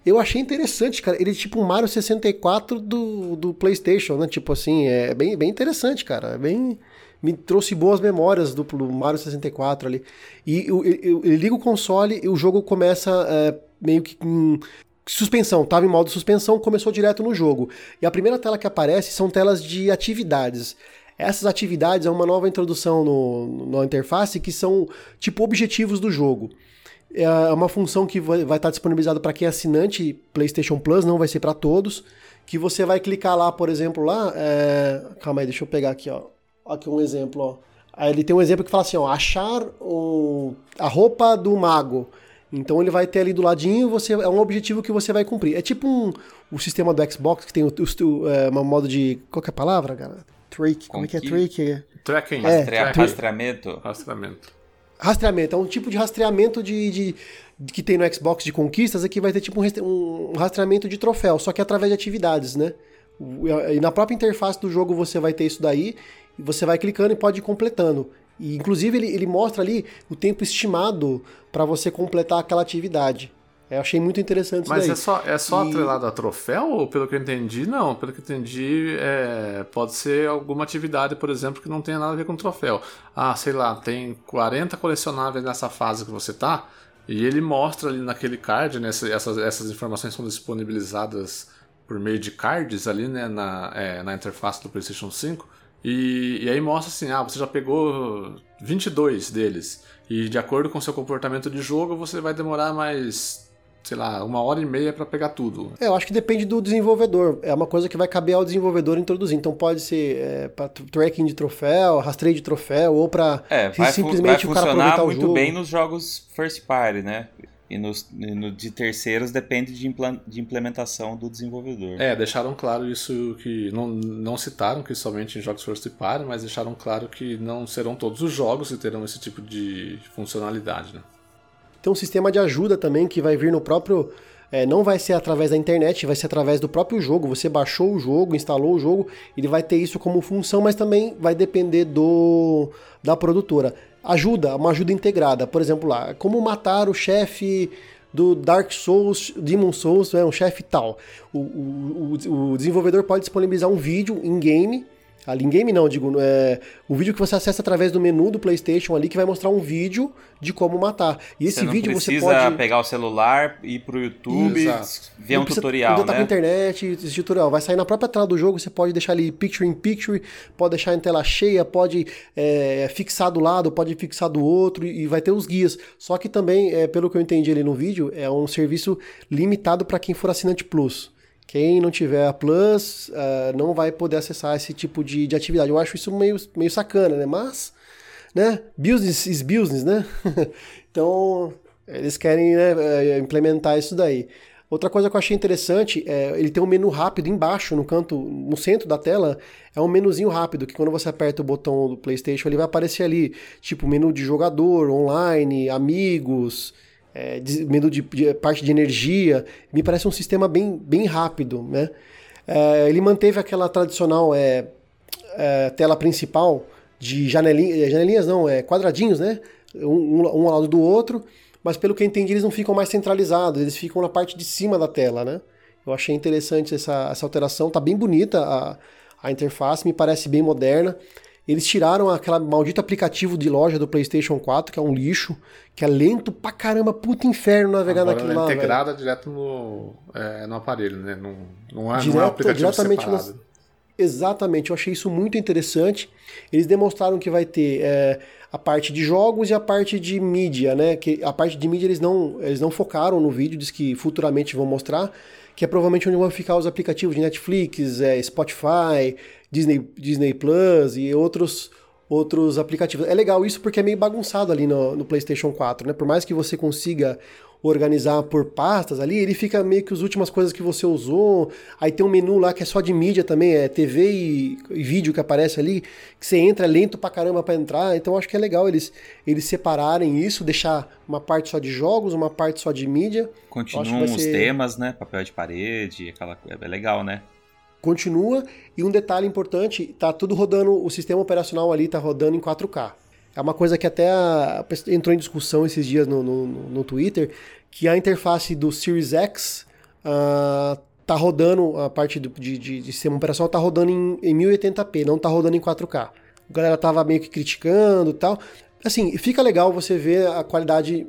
eu achei interessante, cara. Ele é tipo um Mario 64 do, do PlayStation, né? Tipo assim, é bem, bem interessante, cara. É bem me trouxe boas memórias do, do Mario 64 ali. E eu, eu, eu, ligo o console e o jogo começa é, meio que com suspensão, tava em modo suspensão, começou direto no jogo. E a primeira tela que aparece são telas de atividades. Essas atividades é uma nova introdução no, na interface que são tipo objetivos do jogo. É, é uma função que vai, estar disponibilizada para quem é assinante PlayStation Plus, não vai ser para todos. Que você vai clicar lá, por exemplo, lá. É... Calma aí, deixa eu pegar aqui, ó. Aqui um exemplo, ó. Aí ele tem um exemplo que fala assim, ó, achar o, a roupa do mago. Então ele vai ter ali do ladinho, você é um objetivo que você vai cumprir. É tipo um, o sistema do Xbox que tem o, o é, uma modo de qual é a palavra, cara? Track, como é que é track? Tracking. É, Rastre... Rastreamento. Rastreamento. Rastreamento, é um tipo de rastreamento de, de, de que tem no Xbox de conquistas, aqui vai ter tipo um, um rastreamento de troféu, só que através de atividades, né? E na própria interface do jogo você vai ter isso daí, e você vai clicando e pode ir completando. E, inclusive, ele, ele mostra ali o tempo estimado para você completar aquela atividade. Eu achei muito interessante Mas isso daí. é só, é só e... atrelado a troféu? Ou pelo que eu entendi, não. Pelo que eu entendi, é, pode ser alguma atividade, por exemplo, que não tenha nada a ver com troféu. Ah, sei lá, tem 40 colecionáveis nessa fase que você tá, e ele mostra ali naquele card, né, essas, essas informações são disponibilizadas por meio de cards ali, né, na, é, na interface do PlayStation 5. E, e aí mostra assim, ah, você já pegou 22 deles. E de acordo com o seu comportamento de jogo, você vai demorar mais sei lá, uma hora e meia para pegar tudo. É, eu acho que depende do desenvolvedor. É uma coisa que vai caber ao desenvolvedor introduzir. Então pode ser é, para tracking de troféu, rastreio de troféu, ou para é, simplesmente vai o cara aproveitar o jogo. muito bem nos jogos first party, né? E nos, no, de terceiros depende de, de implementação do desenvolvedor. É, deixaram claro isso que não, não citaram que somente em jogos first party, mas deixaram claro que não serão todos os jogos que terão esse tipo de funcionalidade, né? Tem um sistema de ajuda também que vai vir no próprio. É, não vai ser através da internet, vai ser através do próprio jogo. Você baixou o jogo, instalou o jogo, ele vai ter isso como função, mas também vai depender do da produtora. Ajuda, uma ajuda integrada. Por exemplo, lá, como matar o chefe do Dark Souls, Demon Souls, é um chefe tal. O, o, o, o desenvolvedor pode disponibilizar um vídeo em game Ali em game não, digo, é o vídeo que você acessa através do menu do PlayStation ali que vai mostrar um vídeo de como matar. E esse vídeo você pode pegar o celular ir pro YouTube, Exato. ver não um tutorial, né? tá com internet, esse tutorial vai sair na própria tela do jogo, você pode deixar ali picture in picture, pode deixar em tela cheia, pode é, fixar do lado, pode fixar do outro e vai ter os guias. Só que também, é, pelo que eu entendi ali no vídeo, é um serviço limitado para quem for assinante Plus. Quem não tiver a Plus uh, não vai poder acessar esse tipo de, de atividade. Eu acho isso meio, meio sacana, né? Mas, né? Business is business, né? então, eles querem né, eh, implementar isso daí. Outra coisa que eu achei interessante é ele tem um menu rápido embaixo, no canto, no centro da tela, é um menuzinho rápido que quando você aperta o botão do PlayStation ele vai aparecer ali, tipo menu de jogador, online, amigos, é, de, de, parte de energia, me parece um sistema bem, bem rápido, né? É, ele manteve aquela tradicional é, é, tela principal de janelinhas, é, janelinhas não, é quadradinhos, né? Um, um, ao lado do outro, mas pelo que eu entendi eles não ficam mais centralizados, eles ficam na parte de cima da tela, né? Eu achei interessante essa, essa alteração, tá bem bonita a, a interface, me parece bem moderna. Eles tiraram aquela maldito aplicativo de loja do PlayStation 4, que é um lixo, que é lento pra caramba, puta inferno navegar Agora naquilo lá. É integrada direto no, é, no aparelho, né? Não, não, é, Direto, não é um aplicativo separado. No... Exatamente, eu achei isso muito interessante. Eles demonstraram que vai ter é, a parte de jogos e a parte de mídia, né? Que a parte de mídia eles não, eles não focaram no vídeo, diz que futuramente vão mostrar, que é provavelmente onde vão ficar os aplicativos de Netflix, é, Spotify, Disney, Disney Plus e outros outros aplicativos. É legal isso porque é meio bagunçado ali no, no, PlayStation 4, né? Por mais que você consiga organizar por pastas ali, ele fica meio que as últimas coisas que você usou. Aí tem um menu lá que é só de mídia também, é TV e, e vídeo que aparece ali, que você entra é lento pra caramba pra entrar. Então acho que é legal eles, eles separarem isso, deixar uma parte só de jogos, uma parte só de mídia. Continuam os ser... temas, né? Papel de parede, aquela coisa. É legal, né? Continua. E um detalhe importante, tá tudo rodando, o sistema operacional ali tá rodando em 4K. É uma coisa que até a, entrou em discussão esses dias no, no, no, Twitter, que a interface do Series X uh, tá rodando, a parte do, de, de, de, sistema operacional tá rodando em, em 1080p, não tá rodando em 4K. A galera tava meio que criticando e tal. Assim, fica legal você ver a qualidade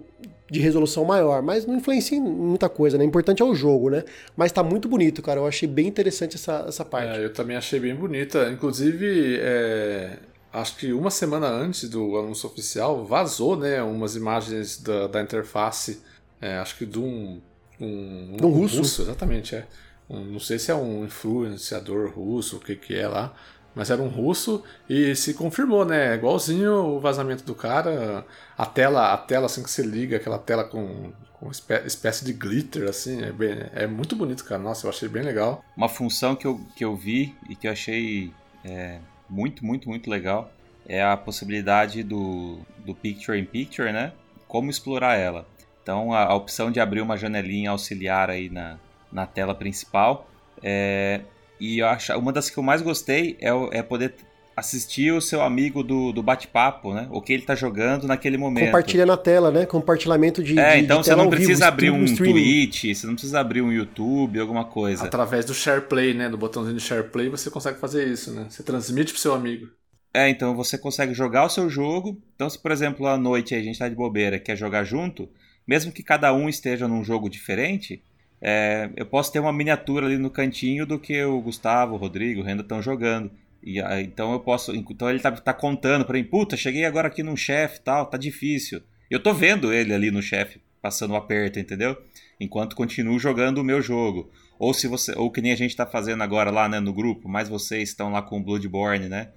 de resolução maior, mas não influencia em muita coisa, né? O importante é o jogo, né? Mas tá muito bonito, cara. Eu achei bem interessante essa, essa parte. É, eu também achei bem bonita. Inclusive, é, acho que uma semana antes do anúncio oficial, vazou, né? Umas imagens da, da interface, é, acho que de um. Um, um, russo. russo. Exatamente, é. Um, não sei se é um influenciador russo, o que que é lá mas era um russo e se confirmou, né? Igualzinho o vazamento do cara, a tela, a tela assim que se liga, aquela tela com, com espécie de glitter, assim, é, bem, é muito bonito, cara. Nossa, eu achei bem legal. Uma função que eu, que eu vi e que eu achei é, muito, muito, muito legal é a possibilidade do, do Picture in Picture, né? Como explorar ela. Então, a, a opção de abrir uma janelinha auxiliar aí na, na tela principal é, e eu acho, uma das que eu mais gostei é, é poder assistir o seu amigo do, do bate-papo, né? O que ele tá jogando naquele momento. Compartilha na tela, né? Compartilhamento de. É, de, então de você não precisa abrir um Twitch, você não precisa abrir um YouTube, alguma coisa. Através do SharePlay, né? Do botãozinho de SharePlay, você consegue fazer isso, né? Você transmite pro seu amigo. É, então você consegue jogar o seu jogo. Então, se por exemplo, à noite a gente tá de bobeira e quer jogar junto, mesmo que cada um esteja num jogo diferente, é, eu posso ter uma miniatura ali no cantinho do que o Gustavo, o Rodrigo, o Renda estão jogando. E, então eu posso. Então ele tá, tá contando pra mim, puta, cheguei agora aqui num chefe tal, tá difícil. Eu tô vendo ele ali no chefe passando o aperto, entendeu? Enquanto continuo jogando o meu jogo. Ou se você. Ou que nem a gente tá fazendo agora lá né, no grupo, mas vocês estão lá com o Bloodborne, né?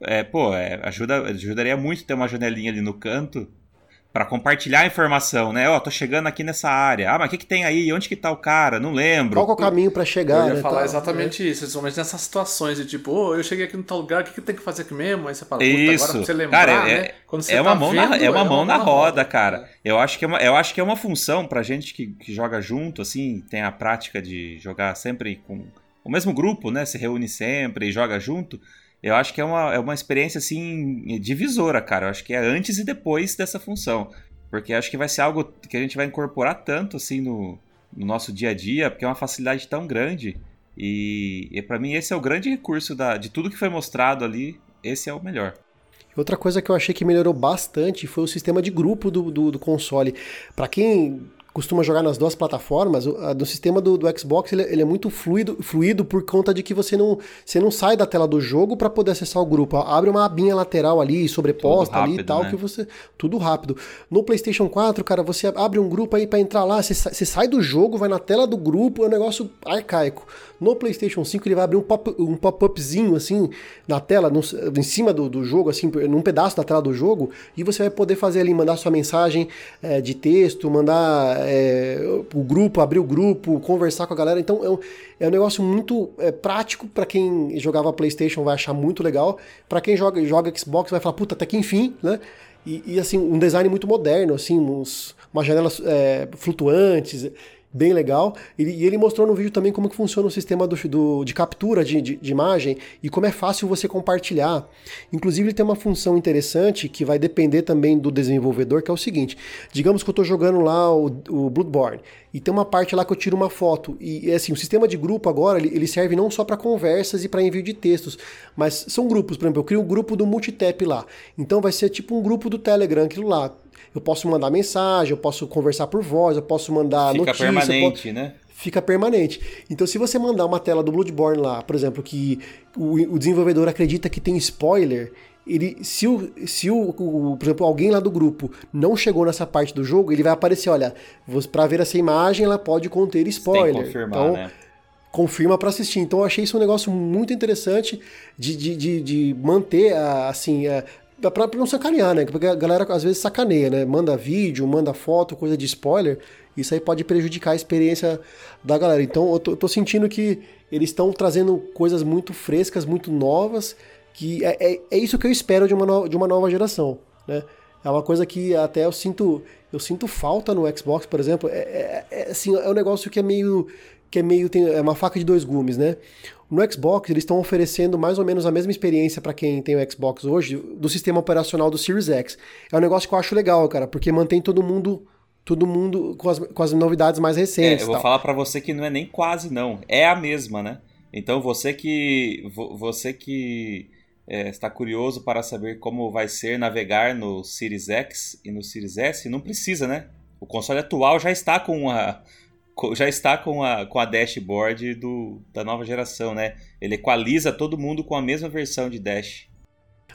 É, pô, é, ajuda, ajudaria muito ter uma janelinha ali no canto para compartilhar a informação, né? Ó, oh, tô chegando aqui nessa área. Ah, mas o que, que tem aí? Onde que tá o cara? Não lembro. Qual é o caminho para chegar? Eu ia né, falar tal, exatamente né? isso, principalmente nessas situações de tipo, ô, oh, eu cheguei aqui no tal lugar, o que, que tem que fazer aqui mesmo? Aí você fala, isso. agora pra você lembrar, cara, é, né? Quando você é uma tá mão vendo, na, é uma mão na, roda, roda, cara. Eu acho que é uma, eu acho que é uma função pra gente que, que joga junto, assim, tem a prática de jogar sempre com o mesmo grupo, né? Se reúne sempre e joga junto. Eu acho que é uma, é uma experiência, assim, divisora, cara. Eu acho que é antes e depois dessa função. Porque acho que vai ser algo que a gente vai incorporar tanto, assim, no, no nosso dia a dia, porque é uma facilidade tão grande. E, e para mim esse é o grande recurso da, de tudo que foi mostrado ali, esse é o melhor. Outra coisa que eu achei que melhorou bastante foi o sistema de grupo do, do, do console. Para quem costuma jogar nas duas plataformas, no sistema do, do Xbox ele, ele, é muito fluido, fluido por conta de que você não, você não sai da tela do jogo para poder acessar o grupo. Abre uma abinha lateral ali, sobreposta rápido, ali e tal, né? que você. Tudo rápido. No PlayStation 4, cara, você abre um grupo aí para entrar lá, você, você sai do jogo, vai na tela do grupo, é um negócio arcaico. No PlayStation 5 ele vai abrir um pop-upzinho um assim na tela, no, em cima do, do jogo, assim, num pedaço da tela do jogo, e você vai poder fazer ali, mandar sua mensagem é, de texto, mandar é, o grupo, abrir o grupo, conversar com a galera. Então é um, é um negócio muito é, prático para quem jogava PlayStation vai achar muito legal, para quem joga, joga Xbox vai falar puta até que enfim, né? E, e, assim um design muito moderno, assim, umas janelas é, flutuantes bem legal. E, e, ele mostrou no vídeo também como que funciona o sistema do, do de captura de, de, de, imagem e como é fácil você compartilhar. Inclusive ele tem uma função interessante que vai depender também do desenvolvedor, que é o seguinte: digamos que eu estou jogando lá o, o Bloodborne e tem uma parte lá que eu tiro uma foto e assim o sistema de grupo agora ele, ele serve não só para conversas e para envio de textos, mas são grupos. Por exemplo, eu crio um grupo do Multitap lá, então vai ser tipo um grupo do Telegram aquilo lá eu posso mandar mensagem, eu posso conversar por voz, eu posso mandar Fica notícia. Fica permanente, posso... né? Fica permanente. Então, se você mandar uma tela do Bloodborne lá, por exemplo, que o, o desenvolvedor acredita que tem spoiler, ele, se, o, se o, o, por exemplo, alguém lá do grupo não chegou nessa parte do jogo, ele vai aparecer, olha, para ver essa imagem, ela pode conter spoiler. Então, né? confirma para assistir. Então eu achei isso um negócio muito interessante de, de, de, de manter a, assim, a, pra, pra não sacanear, né? Porque a galera às vezes sacaneia, né? Manda vídeo, manda foto, coisa de spoiler. Isso aí pode prejudicar a experiência da galera. Então eu tô, eu tô sentindo que eles estão trazendo coisas muito frescas, muito novas, que é, é, é, isso que eu espero de uma, no, de uma nova geração, né? É uma coisa que até eu sinto, eu sinto falta no Xbox, por exemplo. É, é, é assim, é um negócio que é meio que é meio tem, é uma faca de dois gumes, né? No Xbox, eles estão oferecendo mais ou menos a mesma experiência para quem tem o Xbox hoje do sistema operacional do Series X. É um negócio que eu acho legal, cara, porque mantém todo mundo todo mundo com as, com as novidades mais recentes. É, eu vou tal. falar para você que não é nem quase não, é a mesma, né? Então você que você que é, está curioso para saber como vai ser navegar no Series X e no Series S, não precisa, né? O console atual já está com a já está com a, com a dashboard do, da nova geração, né? Ele equaliza todo mundo com a mesma versão de dash.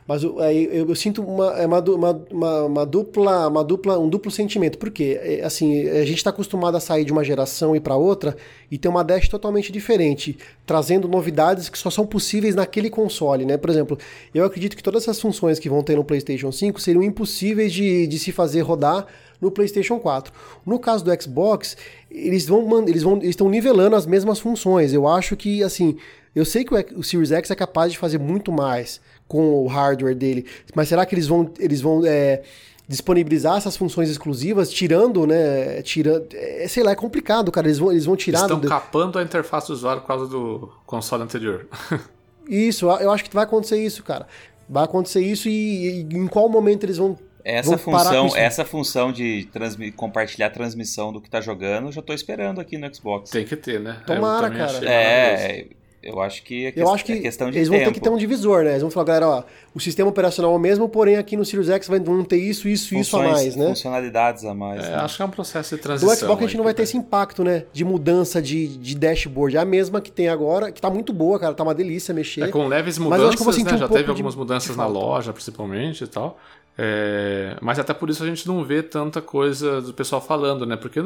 Mas eu, eu, eu sinto uma, é uma, uma, uma, dupla, uma dupla, um duplo sentimento. Por quê? É, assim, a gente está acostumado a sair de uma geração e para outra e ter uma dash totalmente diferente, trazendo novidades que só são possíveis naquele console, né? Por exemplo, eu acredito que todas essas funções que vão ter no PlayStation 5 seriam impossíveis de, de se fazer rodar no PlayStation 4. No caso do Xbox, eles vão eles vão estão nivelando as mesmas funções. Eu acho que assim, eu sei que o, Series X é capaz de fazer muito mais com o hardware dele, mas será que eles vão eles vão é, disponibilizar essas funções exclusivas, tirando, né? Tirando, é, sei lá, é complicado, cara. Eles vão, eles vão tirar. Estão do... capando a interface do usuário por causa do console anterior. isso, eu acho que vai acontecer isso, cara. Vai acontecer isso e, e em qual momento eles vão essa função, essa função de compartilhar a transmissão do que tá jogando, eu já tô esperando aqui no Xbox. Tem que ter, né? Tomara, cara. É, Eu acho que é, eu acho que é questão de eles tempo. vão ter que ter um divisor, né? Eles vão falar, galera, ó, o sistema operacional é o mesmo, porém aqui no Series X vai, vão ter isso, isso, isso a mais, né? Funcionalidades a mais. É, né? Acho que é um processo de transição. Do Xbox a gente não vai ter que esse impacto, né? De mudança de, de dashboard. É a mesma que tem agora, que tá muito boa, cara. Tá uma delícia mexer. É com leves Mas eu acho que eu vou mudanças, sentir né? um Já teve algumas mudanças de na loja, principalmente e tal. É, mas até por isso a gente não vê tanta coisa do pessoal falando, né? Porque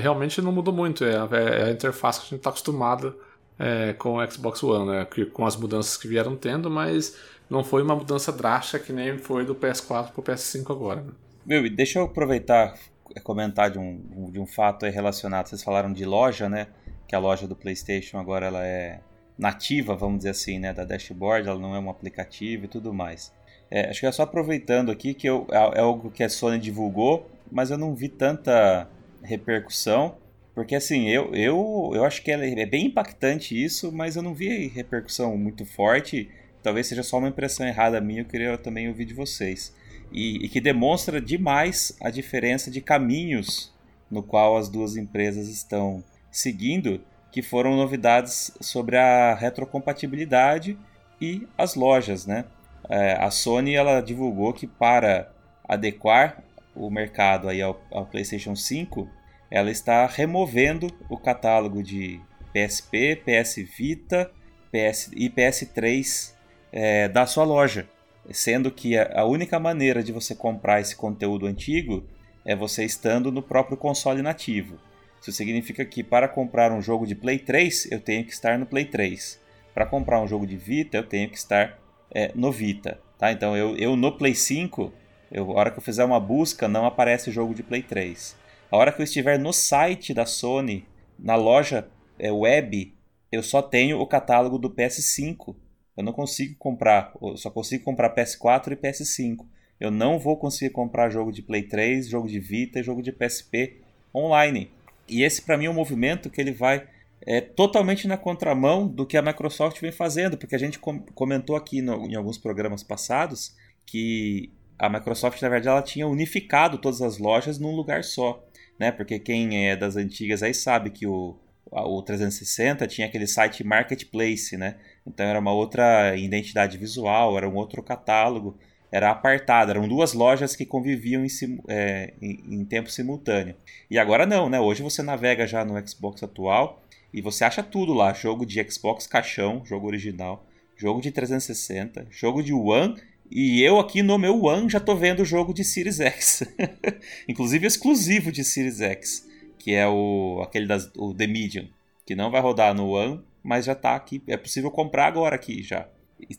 realmente não mudou muito. É a, é a interface que a gente está acostumado é, com o Xbox One, né? Que, com as mudanças que vieram tendo, mas não foi uma mudança drástica que nem foi do PS4 para o PS5 agora. Né? Meu, deixa eu aproveitar e comentar de um, de um fato relacionado. Vocês falaram de loja, né? Que a loja do PlayStation agora ela é nativa, vamos dizer assim, né? Da dashboard, ela não é um aplicativo e tudo mais. É, acho que é só aproveitando aqui que eu, é é algo que a Sony divulgou, mas eu não vi tanta repercussão. Porque assim, eu, eu, eu acho que ela é bem impactante isso, mas eu não vi repercussão muito forte. Talvez seja só uma impressão errada minha, eu queria também ouvir de vocês. E, e que demonstra demais a diferença de caminhos no qual as duas empresas estão seguindo, que foram novidades sobre a retrocompatibilidade e as lojas, né? É, a Sony ela divulgou que para adequar o mercado aí ao, ao PlayStation 5, ela está removendo o catálogo de PSP, PS Vita PS, e PS3 é, da sua loja, sendo que a, a única maneira de você comprar esse conteúdo antigo é você estando no próprio console nativo. Isso significa que para comprar um jogo de Play 3, eu tenho que estar no Play 3. Para comprar um jogo de Vita, eu tenho que estar é, no Vita. Tá? Então eu, eu no Play 5, eu, a hora que eu fizer uma busca, não aparece jogo de Play 3. A hora que eu estiver no site da Sony, na loja é, web, eu só tenho o catálogo do PS5. Eu não consigo comprar, eu só consigo comprar PS4 e PS5. Eu não vou conseguir comprar jogo de Play 3, jogo de Vita jogo de PSP online. E esse para mim é um movimento que ele vai é, totalmente na contramão do que a Microsoft vem fazendo, porque a gente com comentou aqui no, em alguns programas passados que a Microsoft na verdade ela tinha unificado todas as lojas num lugar só, né? Porque quem é das antigas aí sabe que o o 360 tinha aquele site marketplace, né? Então era uma outra identidade visual, era um outro catálogo, era apartado, eram duas lojas que conviviam em, é, em, em, tempo simultâneo. E agora não, né? Hoje você navega já no Xbox atual e você acha tudo lá: jogo de Xbox caixão, jogo original, jogo de 360, jogo de One. E eu aqui no meu One já tô vendo o jogo de Series X, inclusive exclusivo de Series X que é o aquele das o The Medium, que não vai rodar no One, mas já está aqui, é possível comprar agora aqui já.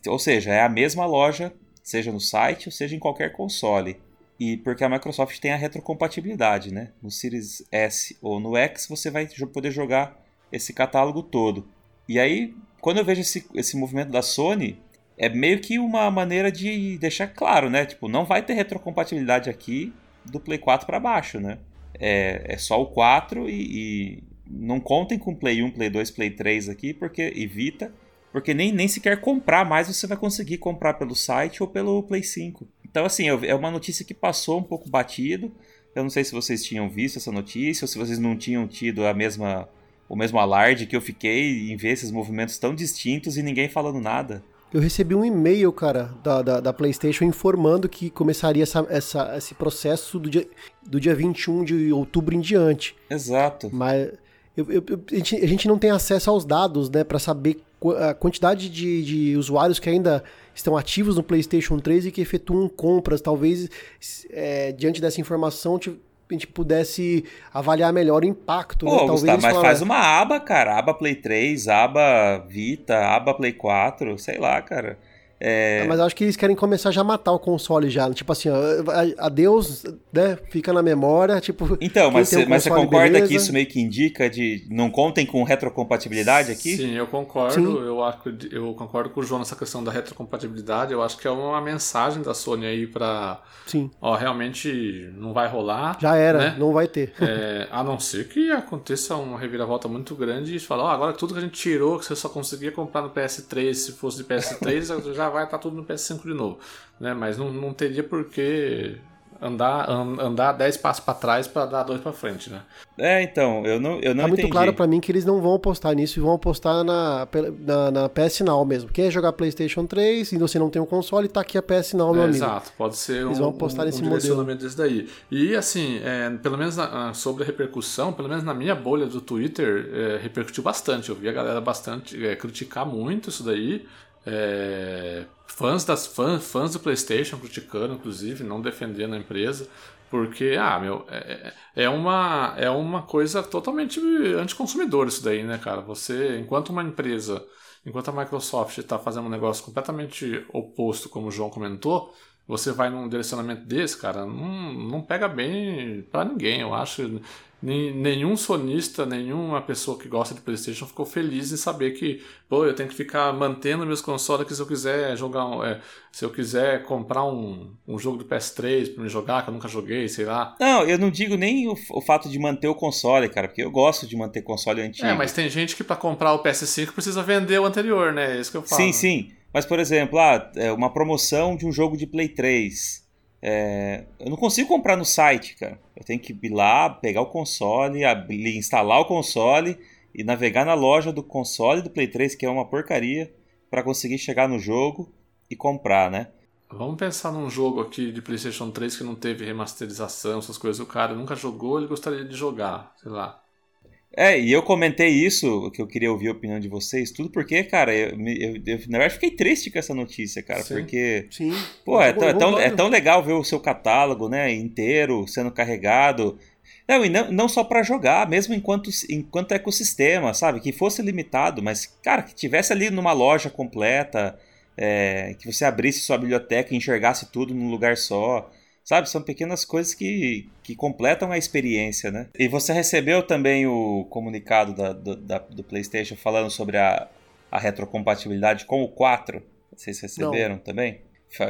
Ou seja, é a mesma loja, seja no site ou seja em qualquer console. E porque a Microsoft tem a retrocompatibilidade, né? No Series S ou no X você vai poder jogar esse catálogo todo. E aí, quando eu vejo esse, esse movimento da Sony, é meio que uma maneira de deixar claro, né? Tipo, não vai ter retrocompatibilidade aqui do Play 4 para baixo, né? É, é, só o 4 e, e, não contem com Play 1, Play 2, Play 3 aqui, porque evita, porque nem, nem sequer comprar mais você vai conseguir comprar pelo site ou pelo Play 5. Então, assim, é uma notícia que passou um pouco batido. Eu não sei se vocês tinham visto essa notícia ou se vocês não tinham tido a mesma, o mesmo alarde que eu fiquei em ver esses movimentos tão distintos e ninguém falando nada. Eu recebi um e-mail, cara, da, da, da, PlayStation informando que começaria essa, essa, esse processo do dia, do dia 21 de outubro em diante. Exato. Mas eu, eu, a, gente, a, gente, não tem acesso aos dados, né, para saber a quantidade de, de, usuários que ainda estão ativos no PlayStation 3 e que efetuam compras. Talvez, é, diante dessa informação, a gente pudesse avaliar melhor o impacto. Pô, né? Talvez Gustavo, mas faz uma aba, cara. Aba Play 3, aba Vita, aba Play 4, sei lá, cara. É... Mas acho que eles querem começar já a matar o console já. Tipo assim, ó, adeus, né? Fica na memória, tipo... Então, mas, um você, mas você concorda beleza? que isso meio que indica de não contem com retrocompatibilidade aqui? Sim, eu concordo. Sim. Eu, acho, eu concordo com o João nessa questão da retrocompatibilidade. Eu acho que é uma mensagem da Sony aí pra... Sim. Ó, realmente não vai rolar. Já era, né? não vai ter. É, a não ser que aconteça uma reviravolta muito grande e falar, ó, agora tudo que a gente tirou, que você só conseguia comprar no PS3, se fosse de PS3, já vai estar tudo no PS5 de novo. Né? Mas não, não teria por que andar, andar 10 passos para trás para dar dois para frente, né? É, então, eu não, eu não tá entendi. muito claro para mim que eles não vão apostar nisso e vão apostar na, na, na, PS Now mesmo. Quer jogar PlayStation 3 e você não tem um console, tá aqui a PS Now, meu é, amigo. Exato, pode ser eles um, vão apostar um, nesse um modelo. desse daí. E assim, é, pelo menos na, sobre a repercussão, pelo menos na minha bolha do Twitter, é, repercutiu bastante. Eu vi a galera bastante é, criticar muito isso daí. É, fãs das fãs, fãs do PlayStation criticando, inclusive, não defendendo a empresa, porque ah, meu, é, é, é uma é uma coisa totalmente anticonsumidor isso daí, né, cara? Você, enquanto uma empresa, enquanto a Microsoft está fazendo um negócio completamente oposto, como o João comentou, você vai num direcionamento desse, cara, não, não pega bem para ninguém. Eu acho nenhum sonista, nenhuma pessoa que gosta de PlayStation ficou feliz em saber que, pô, eu tenho que ficar mantendo meus consoles que se eu quiser jogar, é, se eu quiser comprar um, um jogo do PS3 para me jogar, que eu nunca joguei, sei lá. Não, eu não digo nem o, o, fato de manter o console, cara, porque eu gosto de manter console antigo. É, mas tem gente que para comprar o PS5 precisa vender o anterior, né? É isso que eu falo. Sim, sim. Mas, por exemplo, ah, é uma promoção de um jogo de Play 3 é, eu não consigo comprar no site, cara. Eu tenho que ir lá, pegar o console, abrir, instalar o console e navegar na loja do console do Play 3, que é uma porcaria, para conseguir chegar no jogo e comprar, né? Vamos pensar num jogo aqui de PlayStation 3 que não teve remasterização, essas coisas. O cara nunca jogou, ele gostaria de jogar, sei lá. É, e eu comentei isso, que eu queria ouvir a opinião de vocês, tudo porque, cara, eu, eu, eu na verdade fiquei triste com essa notícia, cara, Sim. porque. Sim. Pô, é, tão, é, tão, é tão legal ver o seu catálogo, né, inteiro, sendo carregado. Não, e não, não só para jogar, mesmo enquanto, enquanto ecossistema, sabe? Que fosse limitado, mas, cara, que tivesse ali numa loja completa, é, que você abrisse sua biblioteca e enxergasse tudo num lugar só. Sabe, são pequenas coisas que, que completam a experiência, né? E você recebeu também o comunicado da, do, da, do PlayStation falando sobre a, a retrocompatibilidade com o 4? Vocês receberam Não. também?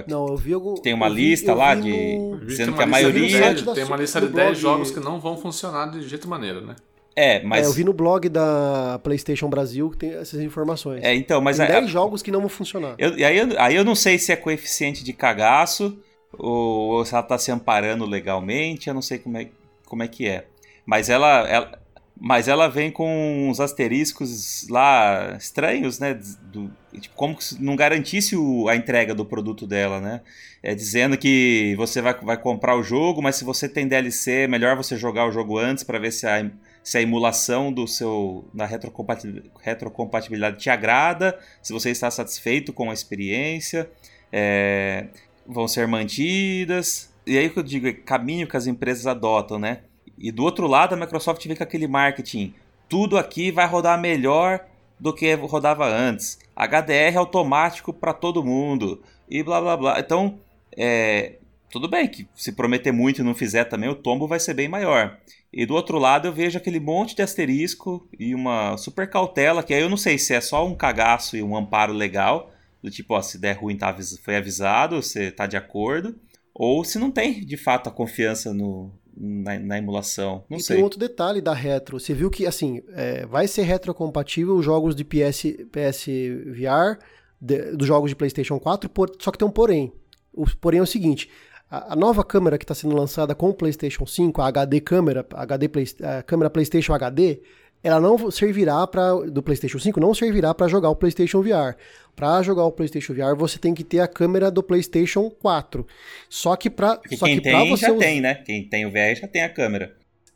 Não, eu vi algum. Tem uma vi, lista lá no... de. dizendo que a maioria. De, tem uma lista de 10 jogos que não vão funcionar de jeito maneira, né? É, mas. É, eu vi no blog da PlayStation Brasil que tem essas informações. É, então, mas. Tem 10 a... jogos que não vão funcionar. Eu, aí, eu, aí eu não sei se é coeficiente de cagaço ou, ou se ela está se amparando legalmente, eu não sei como é, como é que é. Mas ela, ela, mas ela vem com uns asteriscos lá estranhos, né? Do, tipo, como se não garantisse o, a entrega do produto dela, né? É dizendo que você vai, vai comprar o jogo, mas se você tem DLC, é melhor você jogar o jogo antes para ver se a, se a emulação do seu na retrocompatibilidade, retrocompatibilidade te agrada, se você está satisfeito com a experiência. É, vão ser mantidas. E aí que eu digo é caminho que as empresas adotam, né? E do outro lado, a Microsoft vem com aquele marketing. Tudo aqui vai rodar melhor do que rodava antes. HDR automático para todo mundo. E blá blá blá. Então, é, tudo bem que se prometer muito e não fizer também, o tombo vai ser bem maior. E do outro lado eu vejo aquele monte de asterisco e uma super cautela, que aí eu não sei se é só um cagaço e um amparo legal, do tipo, ó, se der ruim, tá, foi avisado, você tá de acordo. Ou se não tem, de fato, a confiança no, na, na emulação. Não e sei. tem outro detalhe da retro. Você viu que, assim, é, vai ser retrocompatível os jogos de PS, PS VR, de, dos jogos de PlayStation 4, por, só que tem um porém. O porém é o seguinte: a, a nova câmera que está sendo lançada com o PlayStation 5, a HD câmera, a, HD Play, a câmera PlayStation HD, ela não servirá para do PlayStation 5 não servirá para jogar o PlayStation VR. Para jogar o PlayStation VR, você tem que ter a câmera do PlayStation 4. Só que para só quem que tem você já us... tem, né? Quem tem o VR já tem a câmera.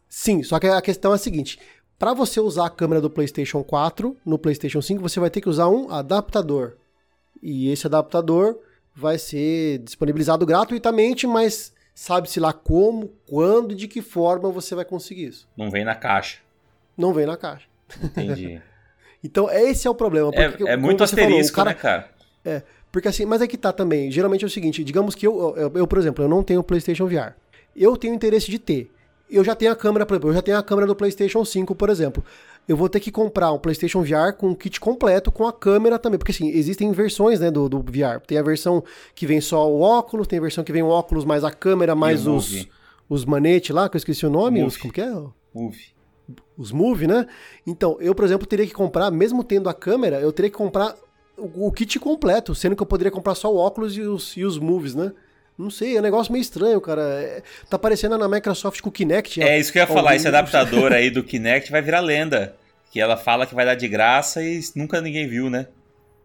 Sim, só que a questão é a seguinte: para você usar a câmera do PlayStation 4 no PlayStation 5, você vai ter que usar um adaptador. E esse adaptador vai ser disponibilizado gratuitamente, mas sabe-se lá como, quando e de que forma você vai conseguir isso. Não vem na caixa. Não vem na caixa. Entendi. então, esse é o problema. É, é muito asterisco, falou, cara, né, cara? É, porque assim, mas é que tá também. Geralmente é o seguinte, digamos que eu, eu, eu, por exemplo, eu não tenho PlayStation VR. Eu tenho interesse de ter. Eu já tenho a câmera, por exemplo, eu já tenho a câmera do PlayStation 5, por exemplo. Eu vou ter que comprar um PlayStation VR com um kit completo com a câmera também, porque assim, existem versões, né, do, do VR. Tem a versão que vem só o óculos, tem a versão que vem o óculos mais a câmera mais os os manetes lá, que eu esqueci o nome, os, como que é? Move os Move, né? Então, eu, por exemplo, teria que comprar, mesmo tendo a câmera, eu teria que comprar o, o kit completo, sendo que eu poderia comprar só o óculos e os, e os Moves, né? Não sei, é um negócio meio estranho, cara. É, tá parecendo na Microsoft com o Kinect. É isso que eu ia falar, esse adaptador aí do Kinect vai virar lenda. Que ela fala que vai dar de graça e nunca ninguém viu, né?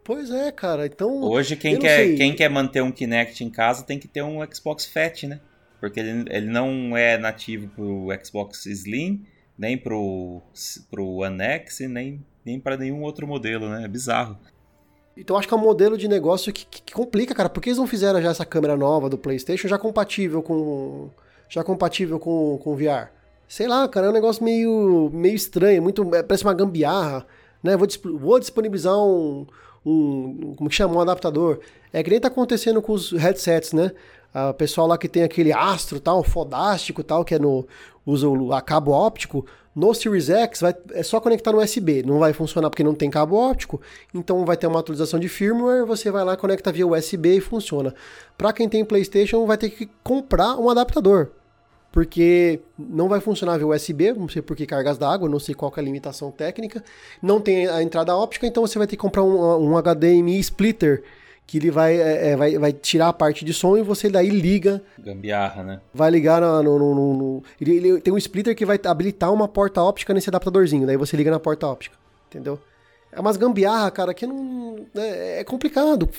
Pois é, cara. Então. Hoje, quem quer, quem quer manter um Kinect em casa tem que ter um Xbox Fat, né? Porque ele, ele não é nativo pro Xbox Slim, nem pro, pro One X, nem, nem para nenhum outro modelo, né? É bizarro. Então acho que é um modelo de negócio que, que, que, complica, cara. Por que eles não fizeram já essa câmera nova do PlayStation já compatível com já compatível com com VR? Sei lá, cara, é um negócio meio meio estranho, muito é, parece uma gambiarra, né? Vou, vou disponibilizar um, um como que chama, um adaptador. É que nem tá acontecendo com os headsets, né? O pessoal lá que tem aquele astro tal, fodástico tal, que é no usa o a cabo óptico, no Series X vai, é só conectar no USB, não vai funcionar porque não tem cabo óptico, então vai ter uma atualização de firmware, você vai lá, conecta via USB e funciona. Para quem tem PlayStation, vai ter que comprar um adaptador, porque não vai funcionar via USB, não sei por que cargas d'água, não sei qual é a limitação técnica, não tem a entrada óptica, então você vai ter que comprar um, um HDMI splitter que ele vai, é, é, vai, vai tirar a parte de som e você daí liga. Gambiarra, né? Vai ligar no. no, no, no ele, ele, tem um splitter que vai habilitar uma porta óptica nesse adaptadorzinho, daí você liga na porta óptica, entendeu? É umas gambiarra, cara, que não. É, é, complicado.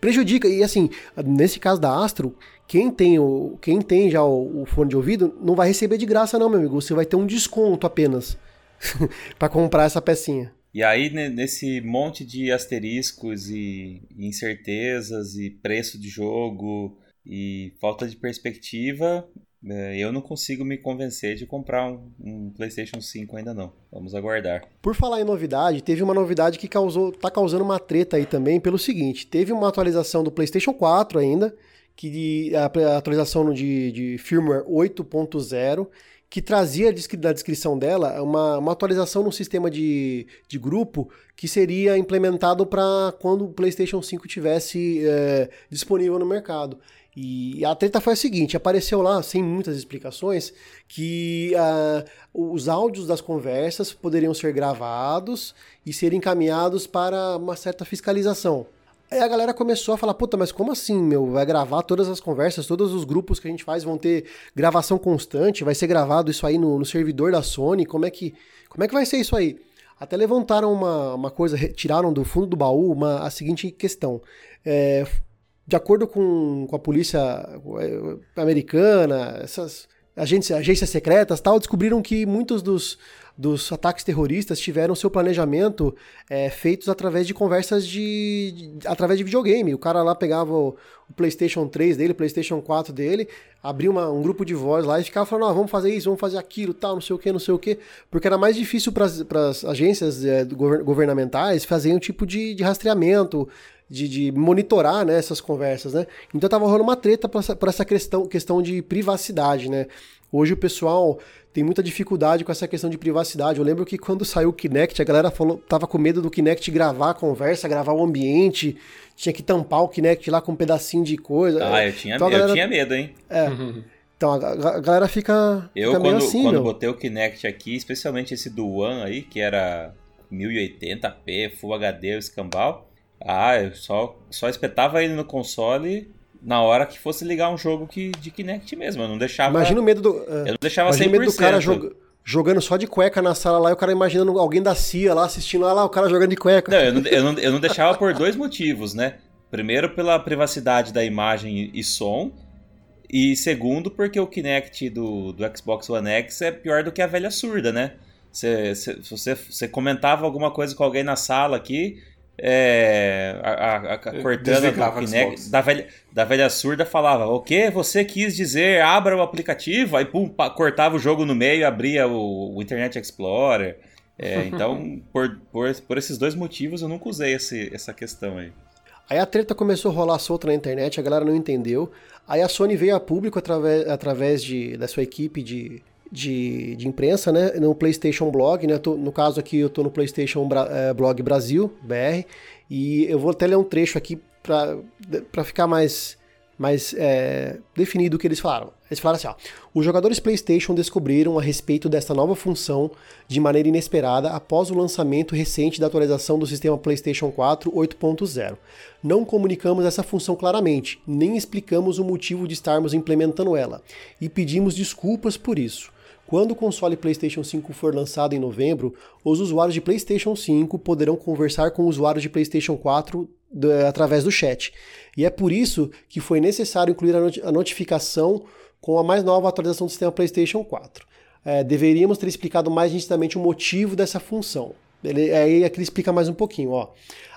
Prejudica. E assim, nesse caso da Astro, quem tem, o, quem tem já o, o fone de ouvido não vai receber de graça, não, meu amigo. Você vai ter um desconto apenas para comprar essa pecinha. E aí, nesse monte de asteriscos e incertezas e preço de jogo e falta de perspectiva, é, eu não consigo me convencer de comprar um, um, PlayStation 5 ainda não. Vamos aguardar. Por falar em novidade, teve uma novidade que causou, tá causando uma treta aí também pelo seguinte: teve uma atualização do PlayStation 4 ainda, que a atualização de, de firmware 8.0 que trazia da descrição dela uma, uma atualização no sistema de, de grupo que seria implementado para quando o PlayStation 5 tivesse é, disponível no mercado. E a treta foi a seguinte: apareceu lá, sem muitas explicações, que uh, os áudios das conversas poderiam ser gravados e serem encaminhados para uma certa fiscalização. Aí a galera começou a falar, puta, mas como assim, meu? Vai gravar todas as conversas, todos os grupos que a gente faz vão ter gravação constante, vai ser gravado isso aí no, no servidor da Sony, como é que, como é que vai ser isso aí? Até levantaram uma, uma coisa, tiraram do fundo do baú uma, a seguinte questão. É, de acordo com, com a polícia é, americana, essas agências, agências secretas tal, descobriram que muitos dos, dos ataques terroristas tiveram seu planejamento é, feitos através de conversas de, de, através de videogame. O cara lá pegava o, o, PlayStation 3 dele, o PlayStation 4 dele, abria uma, um grupo de voz lá e ficava falando: ah, vamos fazer isso, vamos fazer aquilo, tal, não sei o que, não sei o que, porque era mais difícil para as agências é, governamentais fazerem um tipo de, de rastreamento, de, de, monitorar né, essas conversas, né? Então tava rolando uma treta por essa, essa questão, questão de privacidade, né? Hoje o pessoal tem muita dificuldade com essa questão de privacidade. Eu lembro que quando saiu o Kinect, a galera falou, tava com medo do Kinect gravar a conversa, gravar o ambiente, tinha que tampar o Kinect lá com um pedacinho de coisa. Ah, eu tinha, então, galera, eu tinha medo, hein? É. Então a, a, galera fica. Eu, fica quando, assim, quando meu. botei o Kinect aqui, especialmente esse do One aí, que era 1080p, Full HD, o escambau. Ah, eu só, só espetava ele no console na hora que fosse ligar um jogo que, de Kinect mesmo. Eu não deixava. Imagina o medo do. Eu não deixava Imagina 100%. o medo do cara jog, jogando só de cueca na sala lá e o cara imaginando alguém da CIA lá assistindo lá, lá o cara jogando de cueca. Não, eu não, eu não, eu não deixava por dois motivos, né? Primeiro, pela privacidade da imagem e som. E segundo, porque o Kinect do, do Xbox One X é pior do que a velha surda, né? Você, você, você comentava alguma coisa com alguém na sala aqui, é, a, a, a Cortana do Kinect, da velha, da velha surda falava: O que você quis dizer? Abra o aplicativo, aí pum, cortava o jogo no meio, abria o, o Internet Explorer. É, então, por, por, por esses dois motivos, eu nunca usei esse, essa questão aí. Aí a treta começou a rolar solta na internet, a galera não entendeu. Aí a Sony veio a público através, através de, da sua equipe de, de, de imprensa, né? No PlayStation Blog, né? Tô, no caso aqui eu tô no PlayStation é, Blog Brasil, BR, e eu vou até ler um trecho aqui para ficar mais mais é, definido o que eles falaram. Eles falaram assim: ó, os jogadores PlayStation descobriram a respeito desta nova função de maneira inesperada após o lançamento recente da atualização do sistema PlayStation 4 8.0. Não comunicamos essa função claramente, nem explicamos o motivo de estarmos implementando ela, e pedimos desculpas por isso. Quando o console PlayStation 5 for lançado em novembro, os usuários de PlayStation 5 poderão conversar com usuários de PlayStation 4 através do chat. E é por isso que foi necessário incluir a notificação com a mais nova atualização do sistema PlayStation 4. É, deveríamos ter explicado mais nitidamente o motivo dessa função. Ele, aí aqui ele explica mais um pouquinho. Ó.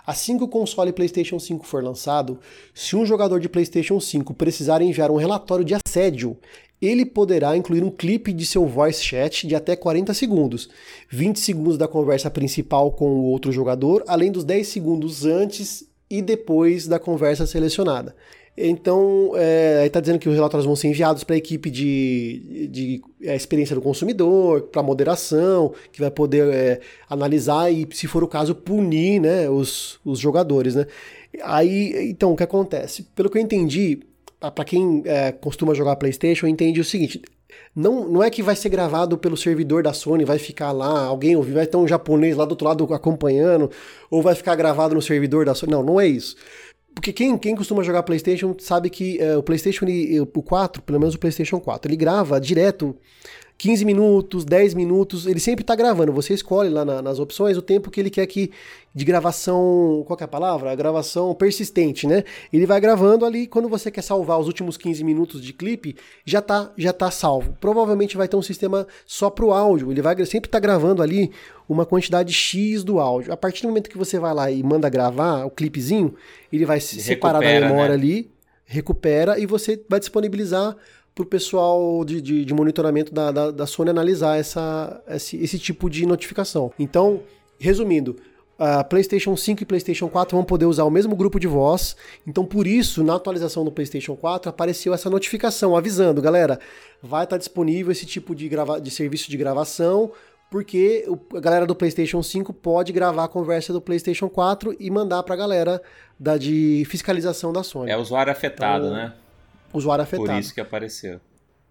Assim que o console PlayStation 5 for lançado, se um jogador de PlayStation 5 precisar enviar um relatório de assédio, ele poderá incluir um clipe de seu voice chat de até 40 segundos, 20 segundos da conversa principal com o outro jogador, além dos 10 segundos antes e depois da conversa selecionada. Então, é, está dizendo que os relatórios vão ser enviados para a equipe de, de é, experiência do consumidor, para moderação, que vai poder é, analisar e, se for o caso, punir né, os, os jogadores. Né? Aí, então, o que acontece? Pelo que eu entendi, para quem é, costuma jogar PlayStation, entende o seguinte: não, não é que vai ser gravado pelo servidor da Sony, vai ficar lá, alguém ouvir, vai ter um japonês lá do outro lado acompanhando, ou vai ficar gravado no servidor da Sony. Não, não é isso. Porque quem, quem costuma jogar PlayStation sabe que é, o PlayStation, o 4, pelo menos o PlayStation 4, ele grava direto 15 minutos, 10 minutos, ele sempre está gravando. Você escolhe lá na, nas opções o tempo que ele quer que de gravação, qual é a palavra? A gravação persistente, né? Ele vai gravando ali, quando você quer salvar os últimos 15 minutos de clipe, já tá, já tá salvo. Provavelmente vai ter um sistema só para o áudio, ele vai sempre estar tá gravando ali uma quantidade X do áudio. A partir do momento que você vai lá e manda gravar o clipezinho, ele vai se separar da memória né? ali, recupera e você vai disponibilizar para o pessoal de, de, de monitoramento da, da, da, Sony analisar essa, esse, esse tipo de notificação. Então, resumindo, a PlayStation 5 e PlayStation 4 vão poder usar o mesmo grupo de voz. Então, por isso, na atualização do PlayStation 4 apareceu essa notificação avisando, galera, vai estar disponível esse tipo de, grava de serviço de gravação, porque a galera do PlayStation 5 pode gravar a conversa do PlayStation 4 e mandar para a galera da de fiscalização da Sony. É usuário afetado, então, né? Usuário afetado. Por isso que apareceu.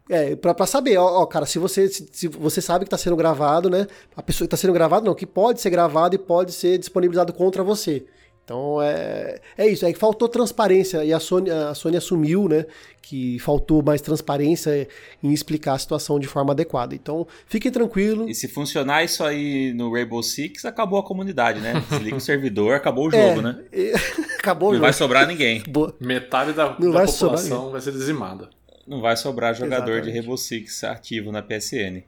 É, pra, pra saber, ó, ó, cara, se você, se, se, você sabe que tá sendo gravado, né? A pessoa que tá sendo gravado, não, que pode ser gravado e pode ser disponibilizado contra você. Então é, é isso, é que faltou transparência e a Sony, a Sony assumiu, né, que faltou mais transparência em explicar a situação de forma adequada. Então fiquem tranquilos. E se funcionar isso aí no Rainbow Six, acabou a comunidade, né? Desliga o servidor, acabou o jogo, é, né? acabou Não o jogo. vai sobrar ninguém. Boa. Metade da, da vai população vai ser dizimada. Não vai sobrar jogador Exatamente. de Rainbow Six ativo na PSN.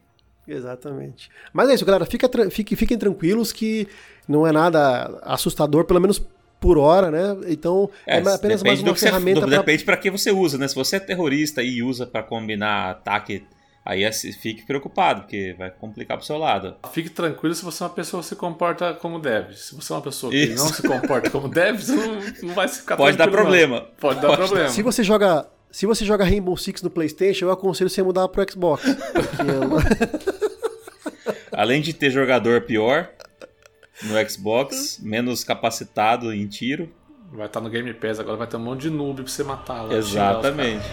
Exatamente. Mas é isso, galera. Fica, fique, fiquem tranquilos que não é nada assustador, pelo menos por hora, né? Então é, é apenas mais uma ferramenta. Você, pra... Depende para que você usa, né? Se você é terrorista e usa para combinar ataque, aí é, fique preocupado, porque vai complicar pro seu lado. Fique tranquilo se você é uma pessoa que se comporta como deve. Se você é uma pessoa que Isso. não se comporta como deve, você não, não vai ficar Pode dar problema. Não. Pode dar Pode. problema. Se você joga se você joga Rainbow Six no PlayStation, eu aconselho você a mudar pro Xbox. Além de ter jogador pior no Xbox, menos capacitado em tiro. Vai estar tá no Game Pass agora, vai ter um monte de noob pra você matar lá. Exatamente.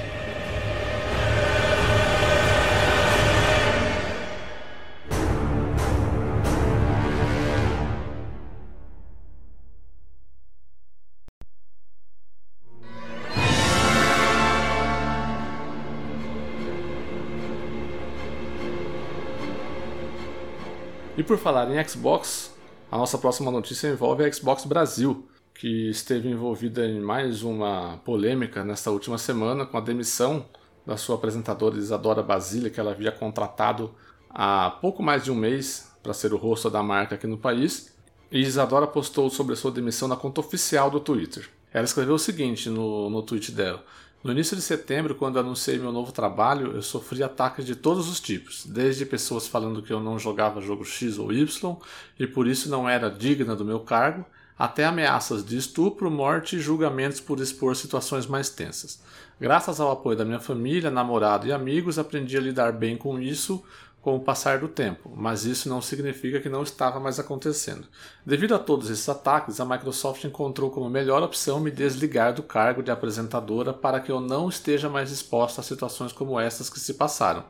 Por falar em Xbox, a nossa próxima notícia envolve a Xbox Brasil, que esteve envolvida em mais uma polêmica nesta última semana com a demissão da sua apresentadora Isadora Basília, que ela havia contratado há pouco mais de um mês para ser o rosto da marca aqui no país. E Isadora postou sobre a sua demissão na conta oficial do Twitter. Ela escreveu o seguinte no, no tweet dela: no início de setembro, quando anunciei meu novo trabalho, eu sofri ataques de todos os tipos, desde pessoas falando que eu não jogava jogo X ou Y e por isso não era digna do meu cargo, até ameaças de estupro, morte e julgamentos por expor situações mais tensas. Graças ao apoio da minha família, namorado e amigos, aprendi a lidar bem com isso com o passar do tempo, mas isso não significa que não estava mais acontecendo. Devido a todos esses ataques, a Microsoft encontrou como melhor opção me desligar do cargo de apresentadora para que eu não esteja mais exposta a situações como essas que se passaram.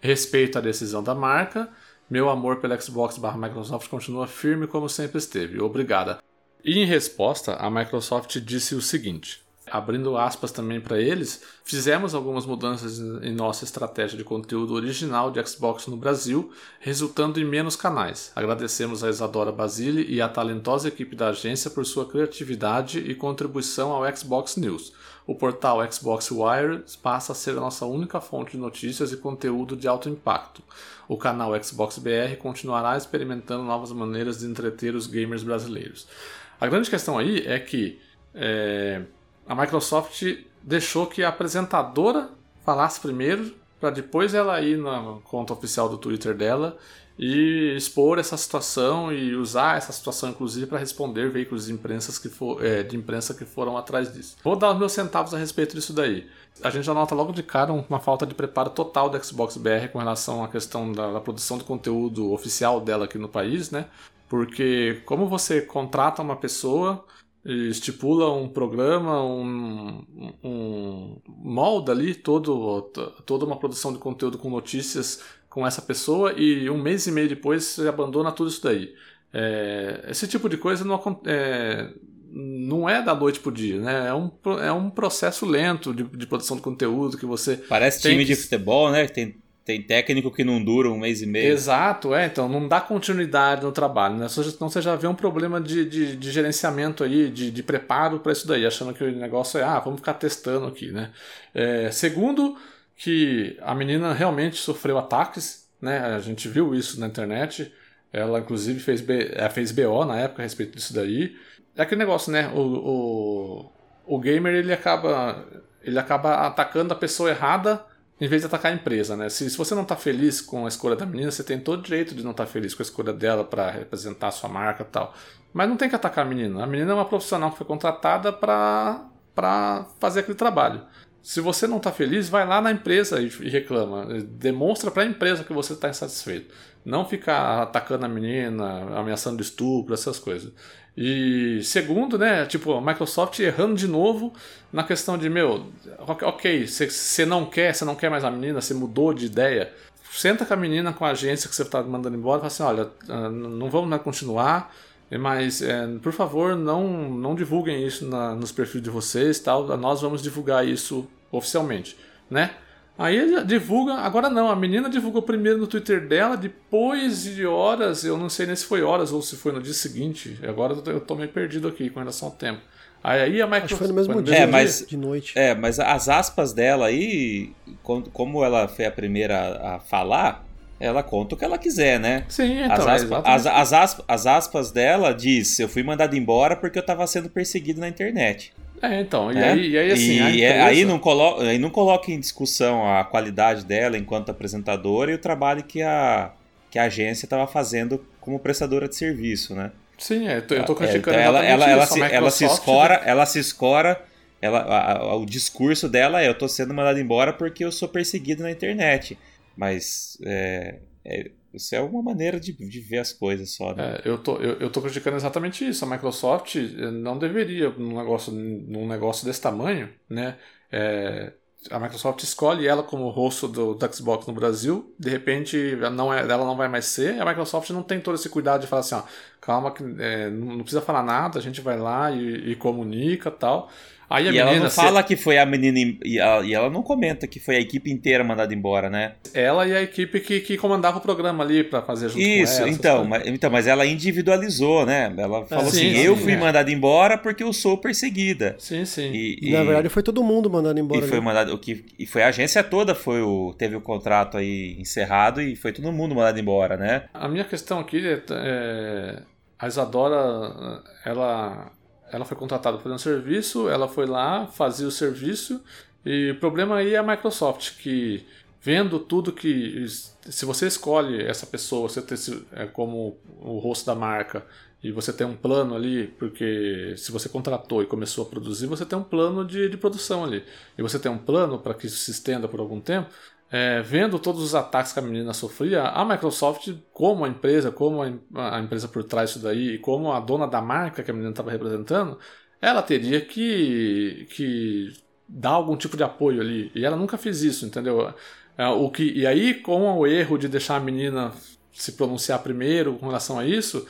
Respeito à decisão da marca, meu amor pela Xbox barra Microsoft continua firme como sempre esteve. Obrigada. E em resposta, a Microsoft disse o seguinte: abrindo aspas também para eles, fizemos algumas mudanças em nossa estratégia de conteúdo original de Xbox no Brasil, resultando em menos canais. Agradecemos a Isadora Basile e a talentosa equipe da agência por sua criatividade e contribuição ao Xbox News. O portal Xbox Wire passa a ser a nossa única fonte de notícias e conteúdo de alto impacto. O canal Xbox BR continuará experimentando novas maneiras de entreter os gamers brasileiros. A grande questão aí é que é, a Microsoft deixou que a apresentadora falasse primeiro, para depois ela ir na conta oficial do Twitter dela e expor essa situação e usar essa situação, inclusive, para responder veículos de imprensa, que for, é, de imprensa que foram atrás disso. Vou dar os meus centavos a respeito disso daí. A gente já nota logo de cara uma falta de preparo total da Xbox BR com relação à questão da, da produção de conteúdo oficial dela aqui no país, né? Porque como você contrata uma pessoa estipula um programa, um, um molda ali todo, toda uma produção de conteúdo com notícias com essa pessoa e um mês e meio depois você abandona tudo isso daí. É, esse tipo de coisa não, é, não é da noite pro dia, né? É um, é um processo lento de, de produção de conteúdo que você. Parece time que... de futebol, né? Tem tem técnico que não dura um mês e meio. Exato, é. Então não dá continuidade no trabalho, né? Então você já vê um problema de, de, de gerenciamento aí, de, de preparo para isso daí, achando que o negócio é, ah, vamos ficar testando aqui, né? É, segundo, que a menina realmente sofreu ataques, né? A gente viu isso na internet. Ela, inclusive, fez, B, ela fez BO na época a respeito disso daí. É aquele negócio, né? O, o, o gamer ele acaba, ele acaba atacando a pessoa errada em vez de atacar a empresa, né? Se, se você não está feliz com a escolha da menina, você tem todo o direito de não estar tá feliz com a escolha dela para representar a sua marca tal. Mas não tem que atacar a menina. A menina é uma profissional que foi contratada para fazer aquele trabalho. Se você não está feliz, vai lá na empresa e, reclama. Demonstra para a empresa que você está insatisfeito. Não ficar atacando a menina, ameaçando estupro, essas coisas. E segundo, né, tipo, a Microsoft errando de novo na questão de, meu, ok, você não quer, você não quer mais a menina, você mudou de ideia. Senta com a menina, com a agência que você está mandando embora e fala assim, olha, ah, não vamos mais continuar, mas é, por favor não, não divulguem isso na, nos perfis de vocês, tal, nós vamos divulgar isso oficialmente, né? Aí ele divulga, agora não, a menina divulgou primeiro no Twitter dela, depois de horas, eu não sei nem se foi horas ou se foi no dia seguinte, agora eu tô meio perdido aqui com relação ao tempo. Aí a Microsoft. Acho que foi no mesmo foi dia, é, mas, de noite. É, mas as aspas dela aí, como ela foi a primeira a falar, ela conta o que ela quiser, né? Sim, então. As, aspas, as, as, aspas, as aspas dela diz: Eu fui mandado embora porque eu estava sendo perseguido na internet. É, então, e, é? Aí, e aí assim. E empresa... aí, não coloca, aí não coloca em discussão a qualidade dela enquanto apresentadora e o trabalho que a, que a agência estava fazendo como prestadora de serviço, né? Sim, é, eu tô é, criticando então ela, ela, ela, se, ela se escora, né? ela se escora, ela, a, a, o discurso dela é eu tô sendo mandado embora porque eu sou perseguido na internet. Mas é, é, isso é uma maneira de, de ver as coisas só, né? É, eu, tô, eu, eu tô criticando exatamente isso. A Microsoft eh, não deveria, num negócio, num negócio desse tamanho, né? É, a Microsoft escolhe ela como rosto do, do, Xbox no Brasil, de repente não é, ela não vai mais ser, a Microsoft não tem todo esse cuidado de falar assim, ó, calma, que, é, não, não, precisa falar nada, a gente vai lá e, e comunica tal. Aí a e ela não se... fala que foi a menina. E ela, e ela, não comenta que foi a equipe inteira mandada embora, né? Ela e a equipe que, que comandava o programa ali para fazer junto Isso, com ela. Então, mas, então, mas ela individualizou, né? Ela falou sim, assim: sim, eu fui é. mandada embora porque eu sou perseguida. Sim, sim. E, e, na verdade foi todo mundo mandado embora. E foi, mandado, o que, e foi a agência toda, foi o, teve o contrato aí encerrado e foi todo mundo mandado embora, né? A minha questão aqui é. é a Isadora, ela ela foi contratada para fazer um serviço, ela foi lá, fazia o serviço, e o problema aí é a Microsoft, que vendo tudo que. Se você escolhe essa pessoa, você ter é, como o rosto da marca, e você tem um plano ali, porque se você contratou e começou a produzir, você tem um plano de, de produção ali. E você tem um plano para que isso se estenda por algum tempo, é, vendo todos os ataques que a menina sofria, a Microsoft, como a empresa, como a, a empresa por trás disso daí, e como a dona da marca que a menina estava representando, ela teria que, que dar algum tipo de apoio ali. E ela nunca fez isso, entendeu? É, o que, e aí, com o erro de deixar a menina se pronunciar primeiro com relação a isso,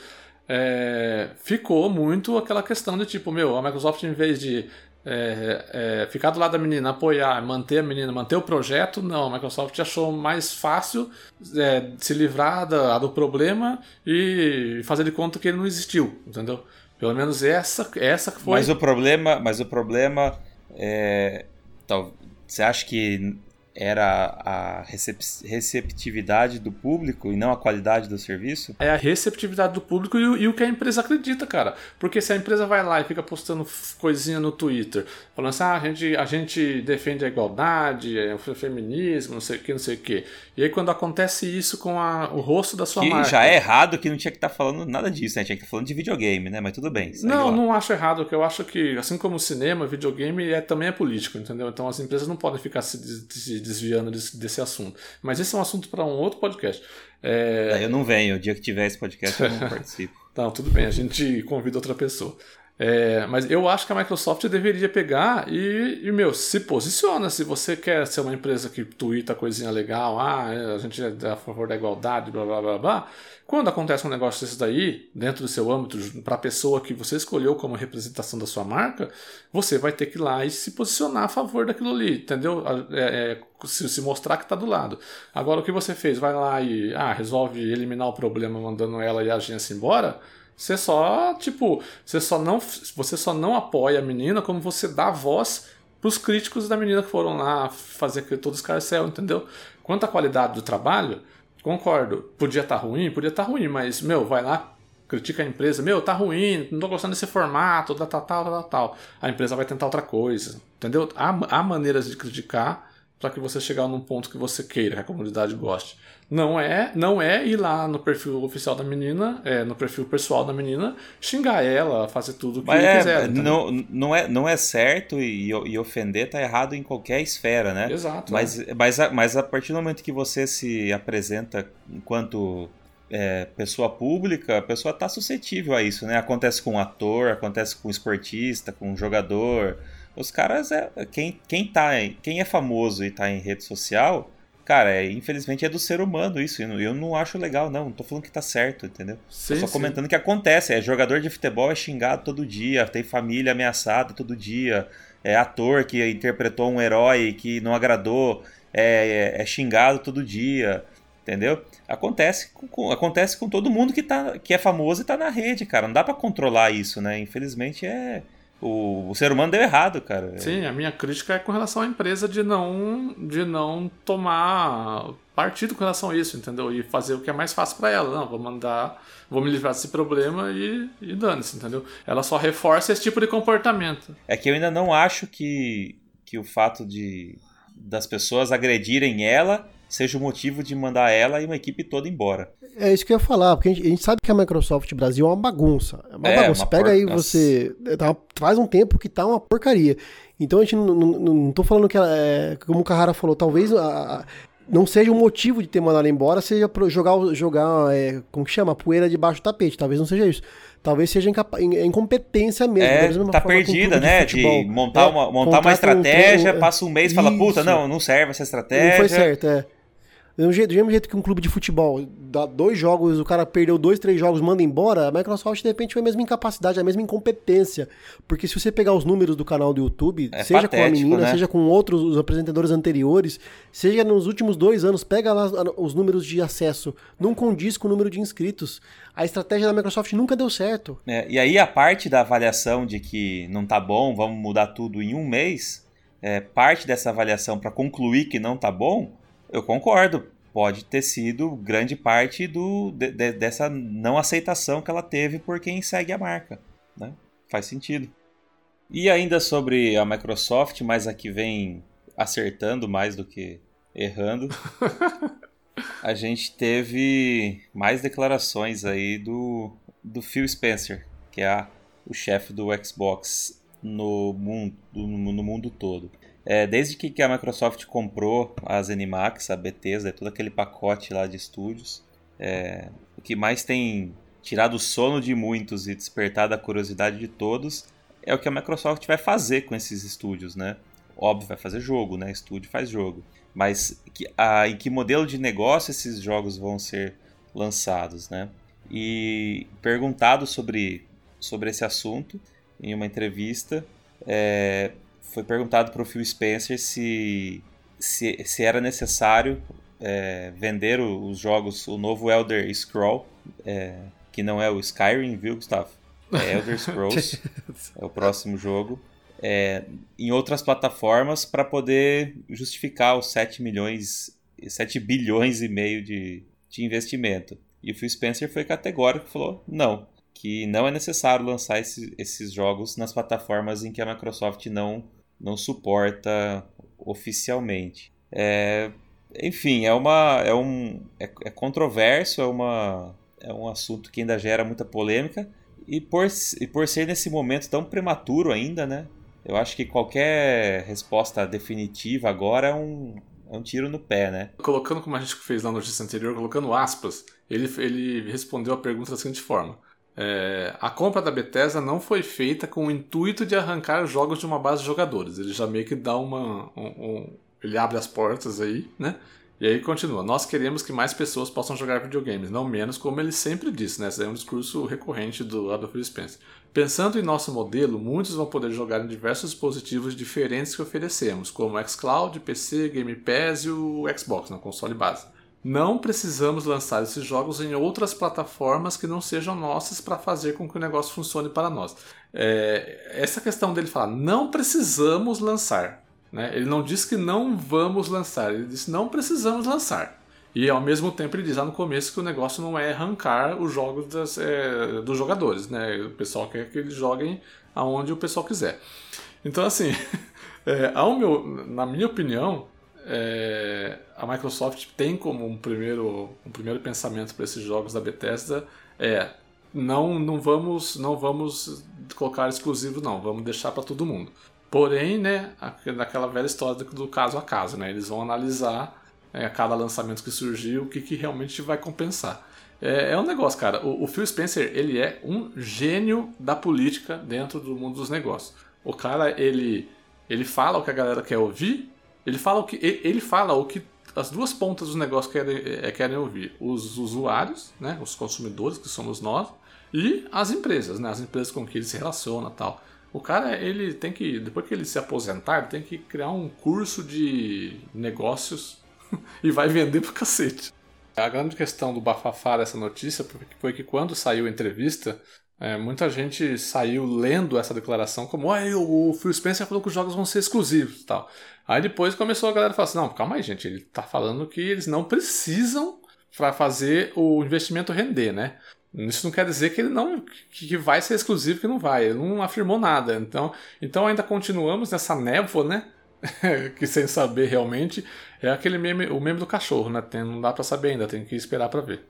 é, ficou muito aquela questão de tipo, meu, a Microsoft, em vez de é, é, ficar do lado da menina, apoiar, manter a menina, manter o projeto, não, a Microsoft achou mais fácil é, se livrar da, do problema e fazer de conta que ele não existiu, entendeu? Pelo menos essa, essa foi. Mas o problema, mas o problema é, tal, você acha que era a receptividade do público e não a qualidade do serviço? É a receptividade do público e o, e o, que a empresa acredita, cara. Porque se a empresa vai lá e fica postando coisinha no Twitter, falando assim, ah, a gente, a gente defende a igualdade, é o feminismo, não sei o que, não sei o que. E aí quando acontece isso com a, o rosto da sua que marca... já é errado que não tinha que estar tá falando nada disso, né? Tinha que estar tá falando de videogame, né? Mas tudo bem. Não, lá. não acho errado, porque eu acho que, assim como o cinema, videogame é, também é político, entendeu? Então as empresas não podem ficar se, se desviando desse, desse assunto. Mas esse é um assunto para um outro podcast. É... Eu não venho, o dia que tiver esse podcast eu não participo. Não, tudo bem, a gente convida outra pessoa. É, mas eu acho que a Microsoft deveria pegar e, e, meu, se posiciona. Se você quer ser uma empresa que twitta coisinha legal, ah, a gente é a favor da igualdade, blá blá blá blá. Quando acontece um negócio desse daí, dentro do seu âmbito, para a pessoa que você escolheu como representação da sua marca, você vai ter que ir lá e se posicionar a favor daquilo ali, entendeu? É, é, se, se, mostrar que está do lado. Agora, o que você fez? Vai lá e ah, resolve eliminar o problema mandando ela e a agência embora você só, tipo, você só não, você só não apoia a menina como você dá voz pros críticos da menina que foram lá fazer todo escarcel, entendeu? Quanto à qualidade do trabalho, concordo. Podia estar tá ruim, podia estar tá ruim, mas, meu, vai lá, critica a empresa, meu, tá ruim, não tô gostando desse formato, tal, tal, tal, tal. A empresa vai tentar outra coisa, entendeu? Há, há maneiras de criticar para que você chegar num ponto que você queira, que a comunidade goste. Não é, não é ir lá no perfil oficial da menina, é, no perfil pessoal da menina, xingar ela, fazer tudo o que é, quiser. Não, não, é, não é certo e, e ofender tá errado em qualquer esfera, né? Exato. Mas, é. mas, a, mas a partir do momento que você se apresenta enquanto é, pessoa pública, a pessoa está suscetível a isso, né? Acontece com um ator, acontece com um esportista, com um jogador os caras é. Quem, quem, tá, quem é famoso e tá em rede social, cara, é, infelizmente é do ser humano isso. Eu não, eu não acho legal, não. Não tô falando que tá certo, entendeu? Sim, só sim. comentando que acontece. É jogador de futebol é xingado todo dia, tem família ameaçada todo dia. É ator que interpretou um herói que não agradou, é, é, é xingado todo dia. Entendeu? Acontece com, acontece com todo mundo que, tá, que é famoso e tá na rede, cara. Não dá para controlar isso, né? Infelizmente é o, o ser humano deu errado, cara. Sim, a minha crítica é com relação à empresa de não, de não tomar partido com relação a isso, entendeu? E fazer o que é mais fácil para ela. Não, vou mandar, vou me livrar desse problema e, e dane-se, entendeu? Ela só reforça esse tipo de comportamento. É que eu ainda não acho que, que o fato de das pessoas agredirem ela seja o motivo de mandar ela e uma equipe toda embora. É isso que eu ia falar, porque a gente, a gente sabe que a Microsoft Brasil é uma bagunça. É uma é, bagunça. Uma Pega por... aí você. Tá, faz um tempo que tá uma porcaria. Então a gente não, não, não tô falando que ela é. Como o Carrara falou, talvez. A, não seja o motivo de ter mandado ela embora, seja jogar, jogar é, como que chama? Poeira debaixo do tapete. Talvez não seja isso. Talvez seja incompetência mesmo. É, tá perdida, né? De, de montar, é, uma, montar uma estratégia, um passa um mês e fala, puta, não, não serve essa estratégia. Não foi certo, é. Do, jeito, do mesmo jeito que um clube de futebol dá dois jogos, o cara perdeu dois, três jogos, manda embora, a Microsoft de repente foi a mesma incapacidade, a mesma incompetência. Porque se você pegar os números do canal do YouTube, é seja patético, com a menina, né? seja com outros os apresentadores anteriores, seja nos últimos dois anos, pega lá os números de acesso, não condiz com o número de inscritos. A estratégia da Microsoft nunca deu certo. É, e aí a parte da avaliação de que não tá bom, vamos mudar tudo em um mês, é, parte dessa avaliação para concluir que não tá bom eu concordo. Pode ter sido grande parte do, de, de, dessa não aceitação que ela teve por quem segue a marca. Né? Faz sentido. E ainda sobre a Microsoft, mas aqui vem acertando mais do que errando. a gente teve mais declarações aí do, do Phil Spencer, que é a, o chefe do Xbox no mundo, no, no mundo todo. É, desde que, que a Microsoft comprou a ZeniMax, a Bethesda, todo aquele pacote lá de estúdios, é, o que mais tem tirado o sono de muitos e despertado a curiosidade de todos é o que a Microsoft vai fazer com esses estúdios, né? Óbvio, vai fazer jogo, né? Estúdio faz jogo. Mas que, a, em que modelo de negócio esses jogos vão ser lançados, né? E perguntado sobre, sobre esse assunto em uma entrevista, é, foi perguntado para o Phil Spencer se, se, se era necessário é, vender os jogos, o novo Elder Scroll, é, que não é o Skyrim, viu, Gustavo? É Elder Scrolls, é o próximo jogo, é, em outras plataformas para poder justificar os 7 milhões, 7 bilhões e meio de, de investimento. E o Phil Spencer foi categórico e falou: não, que não é necessário lançar esse, esses jogos nas plataformas em que a Microsoft não, não suporta oficialmente. É, enfim, é, uma, é, um, é, é controverso, é, uma, é um assunto que ainda gera muita polêmica. E por, e por ser nesse momento tão prematuro ainda, né? Eu acho que qualquer resposta definitiva agora é um, é um tiro no pé, né? Colocando como a gente fez na notícia anterior, colocando aspas, ele, ele respondeu a pergunta da seguinte forma. É, a compra da Bethesda não foi feita com o intuito de arrancar jogos de uma base de jogadores. Ele já meio que dá uma. Um, um, ele abre as portas aí, né? E aí continua. Nós queremos que mais pessoas possam jogar videogames, não menos, como ele sempre disse, né? Esse é um discurso recorrente do Adolf Spencer. Pensando em nosso modelo, muitos vão poder jogar em diversos dispositivos diferentes que oferecemos, como o xCloud, PC, Game Pass e o Xbox, no console base. Não precisamos lançar esses jogos em outras plataformas que não sejam nossas para fazer com que o negócio funcione para nós. É, essa questão dele falar, não precisamos lançar. Né? Ele não diz que não vamos lançar, ele diz não precisamos lançar. E ao mesmo tempo ele diz lá no começo que o negócio não é arrancar os jogos das, é, dos jogadores. Né? O pessoal quer que eles joguem aonde o pessoal quiser. Então, assim, é, meu, na minha opinião, é, a Microsoft tem como um primeiro, um primeiro pensamento para esses jogos da Bethesda é não, não vamos não vamos colocar exclusivo não, vamos deixar para todo mundo. Porém, né, naquela velha história do, caso a caso, né, eles vão analisar é, cada lançamento que surgir o que, que realmente vai compensar. É, é um negócio, cara. O, o Phil Spencer ele é um gênio da política dentro do mundo dos negócios. O cara ele ele fala o que a galera quer ouvir ele fala o que, ele fala o que as duas pontas do negócio querem, é, querem ouvir: os usuários, né, os consumidores, que somos nós, e as empresas, né, as empresas com que ele se relaciona tal. O cara, ele tem que, depois que ele se aposentar, ele tem que criar um curso de negócios e vai vender pro cacete. A grande questão do bafafá dessa notícia foi que quando saiu a entrevista, é, muita gente saiu lendo essa declaração como o Phil Spencer falou que os jogos vão ser exclusivos tal. Aí depois começou a galera a falar assim, não, calma aí gente, ele tá falando que eles não precisam para fazer o investimento render, né? Isso não quer dizer que ele não que vai ser exclusivo que não vai. Ele não afirmou nada. Então, então ainda continuamos nessa névoa, né? que sem saber realmente é aquele meme, o meme do cachorro, né? Tem, não dá para saber ainda, tem que esperar para ver.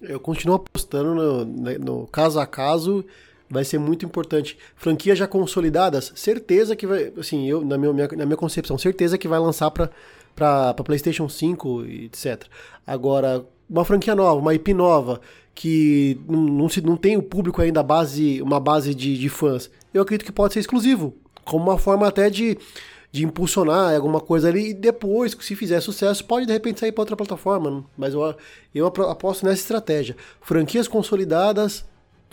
Eu continuo apostando no, né, no, caso a caso, vai ser muito importante. Franquias já consolidadas, certeza que vai, assim, eu na minha, na minha concepção, certeza que vai lançar para para PlayStation 5 e etc. Agora, uma franquia nova, uma IP nova, que não, não, se, não tem o público ainda base, uma base de, de fãs, eu acredito que pode ser exclusivo, como uma forma até de de impulsionar alguma coisa ali e depois, se fizer sucesso, pode de repente sair para outra plataforma. Mas eu, eu aposto nessa estratégia. Franquias consolidadas,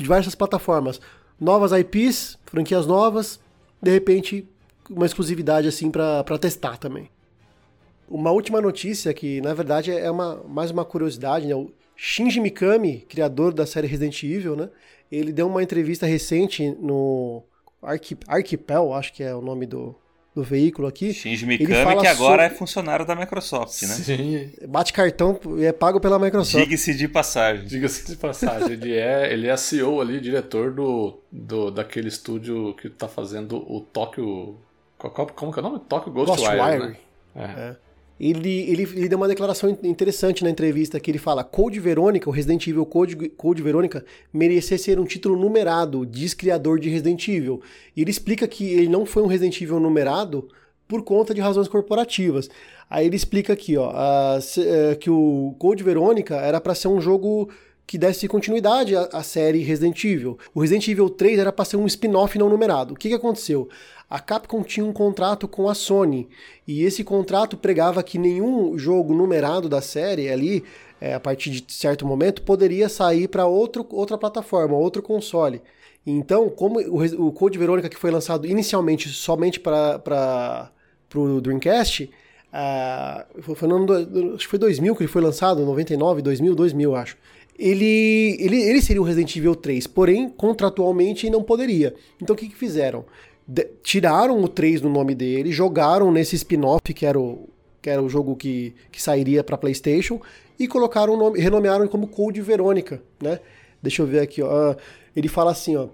diversas plataformas, novas IPs, franquias novas, de repente uma exclusividade assim para testar também. Uma última notícia que na verdade é uma, mais uma curiosidade, né? O Shinji Mikami, criador da série Resident Evil, né? Ele deu uma entrevista recente no Archipel, acho que é o nome do, do veículo aqui. Shinji Mikami, que agora sobre... é funcionário da Microsoft, né? Sim. Bate cartão e é pago pela Microsoft. Diga-se de passagem. Diga-se de passagem. ele, é, ele é CEO ali, diretor do, do, daquele estúdio que tá fazendo o Tóquio... Como que é o nome? Tóquio Ghostwire, Ghostwire. Né? É. é ele, ele, ele deu uma declaração interessante na entrevista que ele fala Code Verônica, o Resident Evil Code, Code Verônica, merecia ser um título numerado, diz criador de Resident Evil. E ele explica que ele não foi um Resident Evil numerado por conta de razões corporativas. Aí ele explica aqui, ó, a, é, que o Code Verônica era para ser um jogo que desse continuidade à, à, série Resident Evil. O Resident Evil 3 era para ser um spin-off não numerado. O que, que aconteceu? A Capcom tinha um contrato com a Sony e esse contrato pregava que nenhum jogo numerado da série ali, é, a partir de certo momento, poderia sair para outra plataforma, outro console. Então, como o, o Code Verônica que foi lançado inicialmente somente para o Dreamcast, uh, foi no ano, acho que foi 2000 que ele foi lançado, 99, 2000, 2000, acho. Ele, ele, ele seria o Resident Evil 3, porém, contratualmente não poderia. Então, o que, que fizeram? De, tiraram o 3 no nome dele, jogaram nesse spin-off que era o, que era o jogo que, que sairia para PlayStation e colocaram o nome, renomearam como Code Verônica, né? Deixa eu ver aqui, ó. Ele fala assim, ó.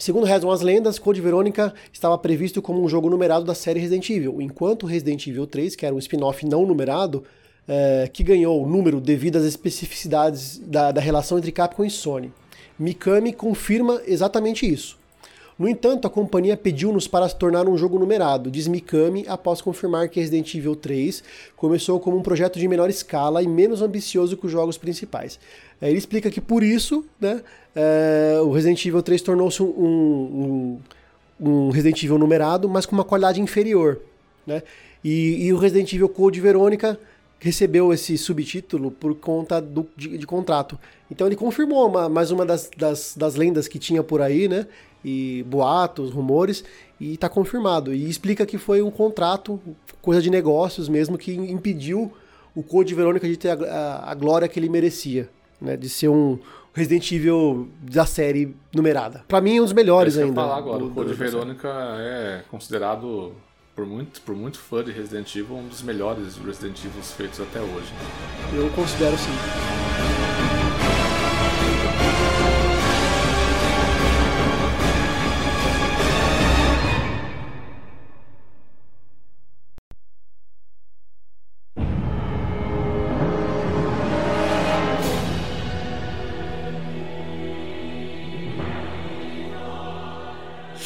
Segundo rezam as lendas, Code Verônica estava previsto como um jogo numerado da série Resident Evil, enquanto Resident Evil 3, que era um spin-off não numerado, é, que ganhou o número devido às especificidades da, da relação entre Capcom e Sony. Mikami confirma exatamente isso. No entanto, a companhia pediu-nos para se tornar um jogo numerado, diz Mikami após confirmar que Resident Evil 3 começou como um projeto de menor escala e menos ambicioso que os jogos principais. É, ele explica que por isso né, é, o Resident Evil 3 tornou-se um, um, um, Resident Evil numerado, mas com uma qualidade inferior. Né? E, e o Resident Evil Code Verônica recebeu esse subtítulo por conta do, de, de contrato. Então ele confirmou uma, mais uma das, das, das, lendas que tinha por aí, né? E boatos, rumores, e está confirmado. E explica que foi um contrato, coisa de negócios mesmo, que impediu o Code Verônica de ter a, a, a glória que ele merecia, né? De ser um Resident Evil da série numerada. Para mim, um dos melhores é ainda. falar agora, do, o Code Verônica é considerado por muito, por muito fã de Resident Evil, um dos melhores Resident Evil feitos até hoje. Eu considero sim.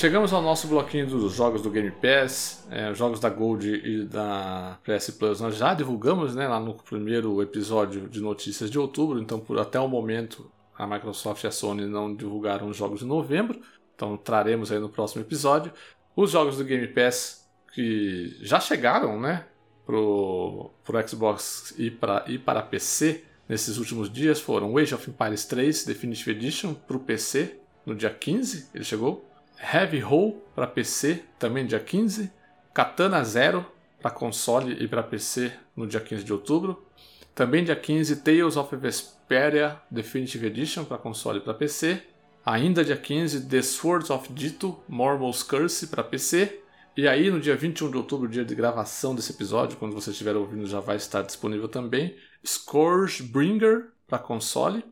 Chegamos ao nosso bloquinho dos jogos do Game Pass, é, jogos da Gold e da PS Plus. Nós já divulgamos né, lá no primeiro episódio de notícias de outubro, então por até o momento a Microsoft e a Sony não divulgaram os jogos de novembro, então traremos aí no próximo episódio. Os jogos do Game Pass que já chegaram né, pro, pro Xbox e para e para PC nesses últimos dias foram Age of Empires 3 Definitive Edition para o PC no dia 15, ele chegou. Heavy Hole para PC, também dia 15. Katana Zero para console e para PC no dia 15 de outubro. Também dia 15, Tales of Vesperia Definitive Edition para console e para PC. Ainda dia 15, The Swords of Dito Mormos Curse para PC. E aí, no dia 21 de outubro, dia de gravação desse episódio, quando você estiver ouvindo, já vai estar disponível também. Scourgebringer para console.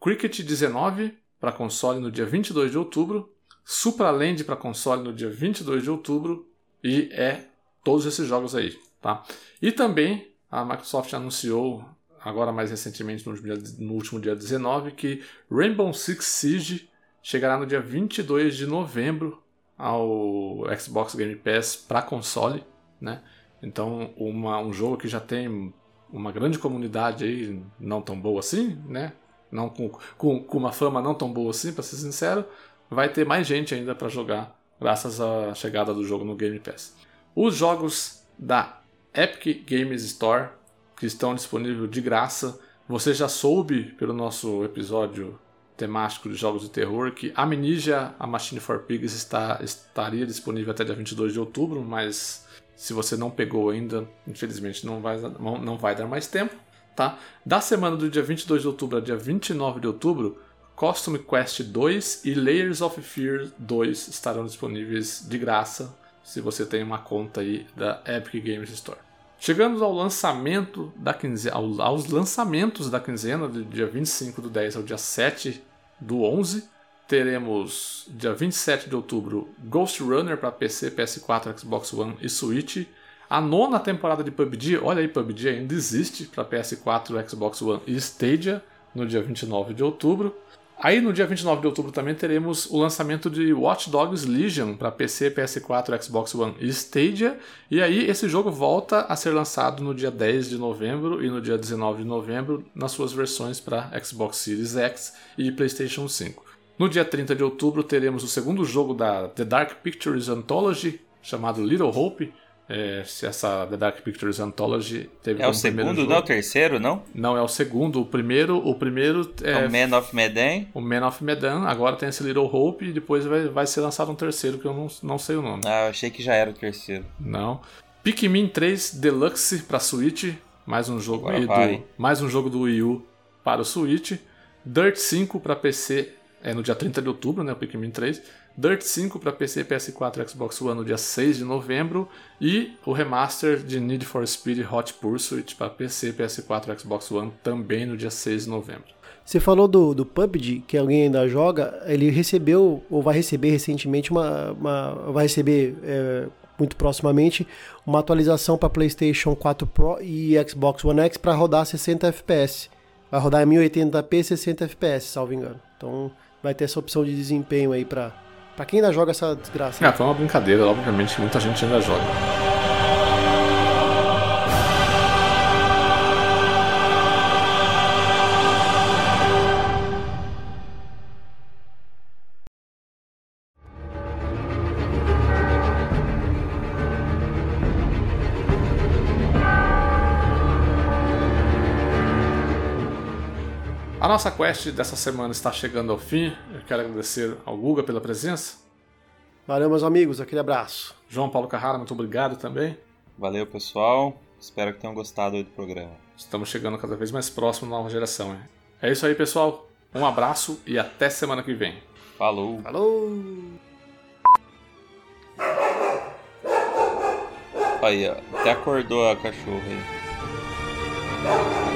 Cricket 19 para console no dia 22 de outubro. Supraland para console no dia 22 de outubro e é todos esses jogos aí, tá? E também a Microsoft anunciou agora mais recentemente no último, dia, no último dia 19 que Rainbow Six Siege chegará no dia 22 de novembro ao Xbox Game Pass para console, né? Então, uma, um jogo que já tem uma grande comunidade aí, não tão boa assim, né? Não com, com, com uma fama não tão boa assim, para ser sincero, vai ter mais gente ainda para jogar graças à chegada do jogo no Game Pass. Os jogos da Epic Games Store que estão disponíveis de graça, você já soube pelo nosso episódio temático de jogos de terror que Amnesia, a Machine for Pigs está, estaria disponível até dia 22 de outubro, mas se você não pegou ainda, infelizmente não vai, não vai dar mais tempo, tá? Da semana do dia 22 de outubro a dia 29 de outubro, Costume Quest 2 e Layers of Fear 2 estarão disponíveis de graça se você tem uma conta aí da Epic Games Store. Chegamos ao lançamento da quinzena, aos lançamentos da quinzena, do dia 25 do 10 ao dia 7 do 11. Teremos dia 27 de outubro Ghost Runner para PC, PS4, Xbox One e Switch. A nona temporada de PUBG, olha aí, PUBG ainda existe para PS4, Xbox One e Stadia no dia 29 de outubro. Aí no dia 29 de outubro também teremos o lançamento de Watch Dogs Legion para PC, PS4, Xbox One e Stadia. E aí esse jogo volta a ser lançado no dia 10 de novembro e no dia 19 de novembro nas suas versões para Xbox Series X e PlayStation 5. No dia 30 de outubro teremos o segundo jogo da The Dark Pictures Anthology, chamado Little Hope, é, se essa The Dark Pictures Anthology teve É o segundo, não é o terceiro, não? Não, é o segundo. O primeiro, o primeiro é. O Man of Medan. O Man of Medan. Agora tem esse Little Hope e depois vai, vai ser lançado um terceiro que eu não, não sei o nome. Ah, eu achei que já era o terceiro. Não. Pikmin 3 Deluxe para Switch. Mais um jogo do, mais um jogo do Wii U para o Switch. Dirt 5 para PC é no dia 30 de outubro, né, o Pikmin 3. Dirt 5 para PC, PS4 e Xbox One no dia 6 de novembro e o remaster de Need for Speed Hot Pursuit para PC, PS4 e Xbox One também no dia 6 de novembro. Você falou do, do PUBG, que alguém ainda joga, ele recebeu, ou vai receber recentemente, uma, uma vai receber é, muito proximamente, uma atualização para PlayStation 4 Pro e Xbox One X para rodar 60 FPS. Vai rodar em 1080p 60 FPS, salvo engano. Então vai ter essa opção de desempenho aí para Pra quem ainda joga essa desgraça? Ah, foi uma brincadeira, obviamente muita gente ainda joga. Nossa quest dessa semana está chegando ao fim. Eu quero agradecer ao Guga pela presença. Valeu, meus amigos. Aquele abraço. João Paulo Carrara, muito obrigado também. Valeu, pessoal. Espero que tenham gostado do programa. Estamos chegando cada vez mais próximo da nova geração. Hein? É isso aí, pessoal. Um abraço e até semana que vem. Falou. Falou. Aí, ó. Até acordou a cachorra aí.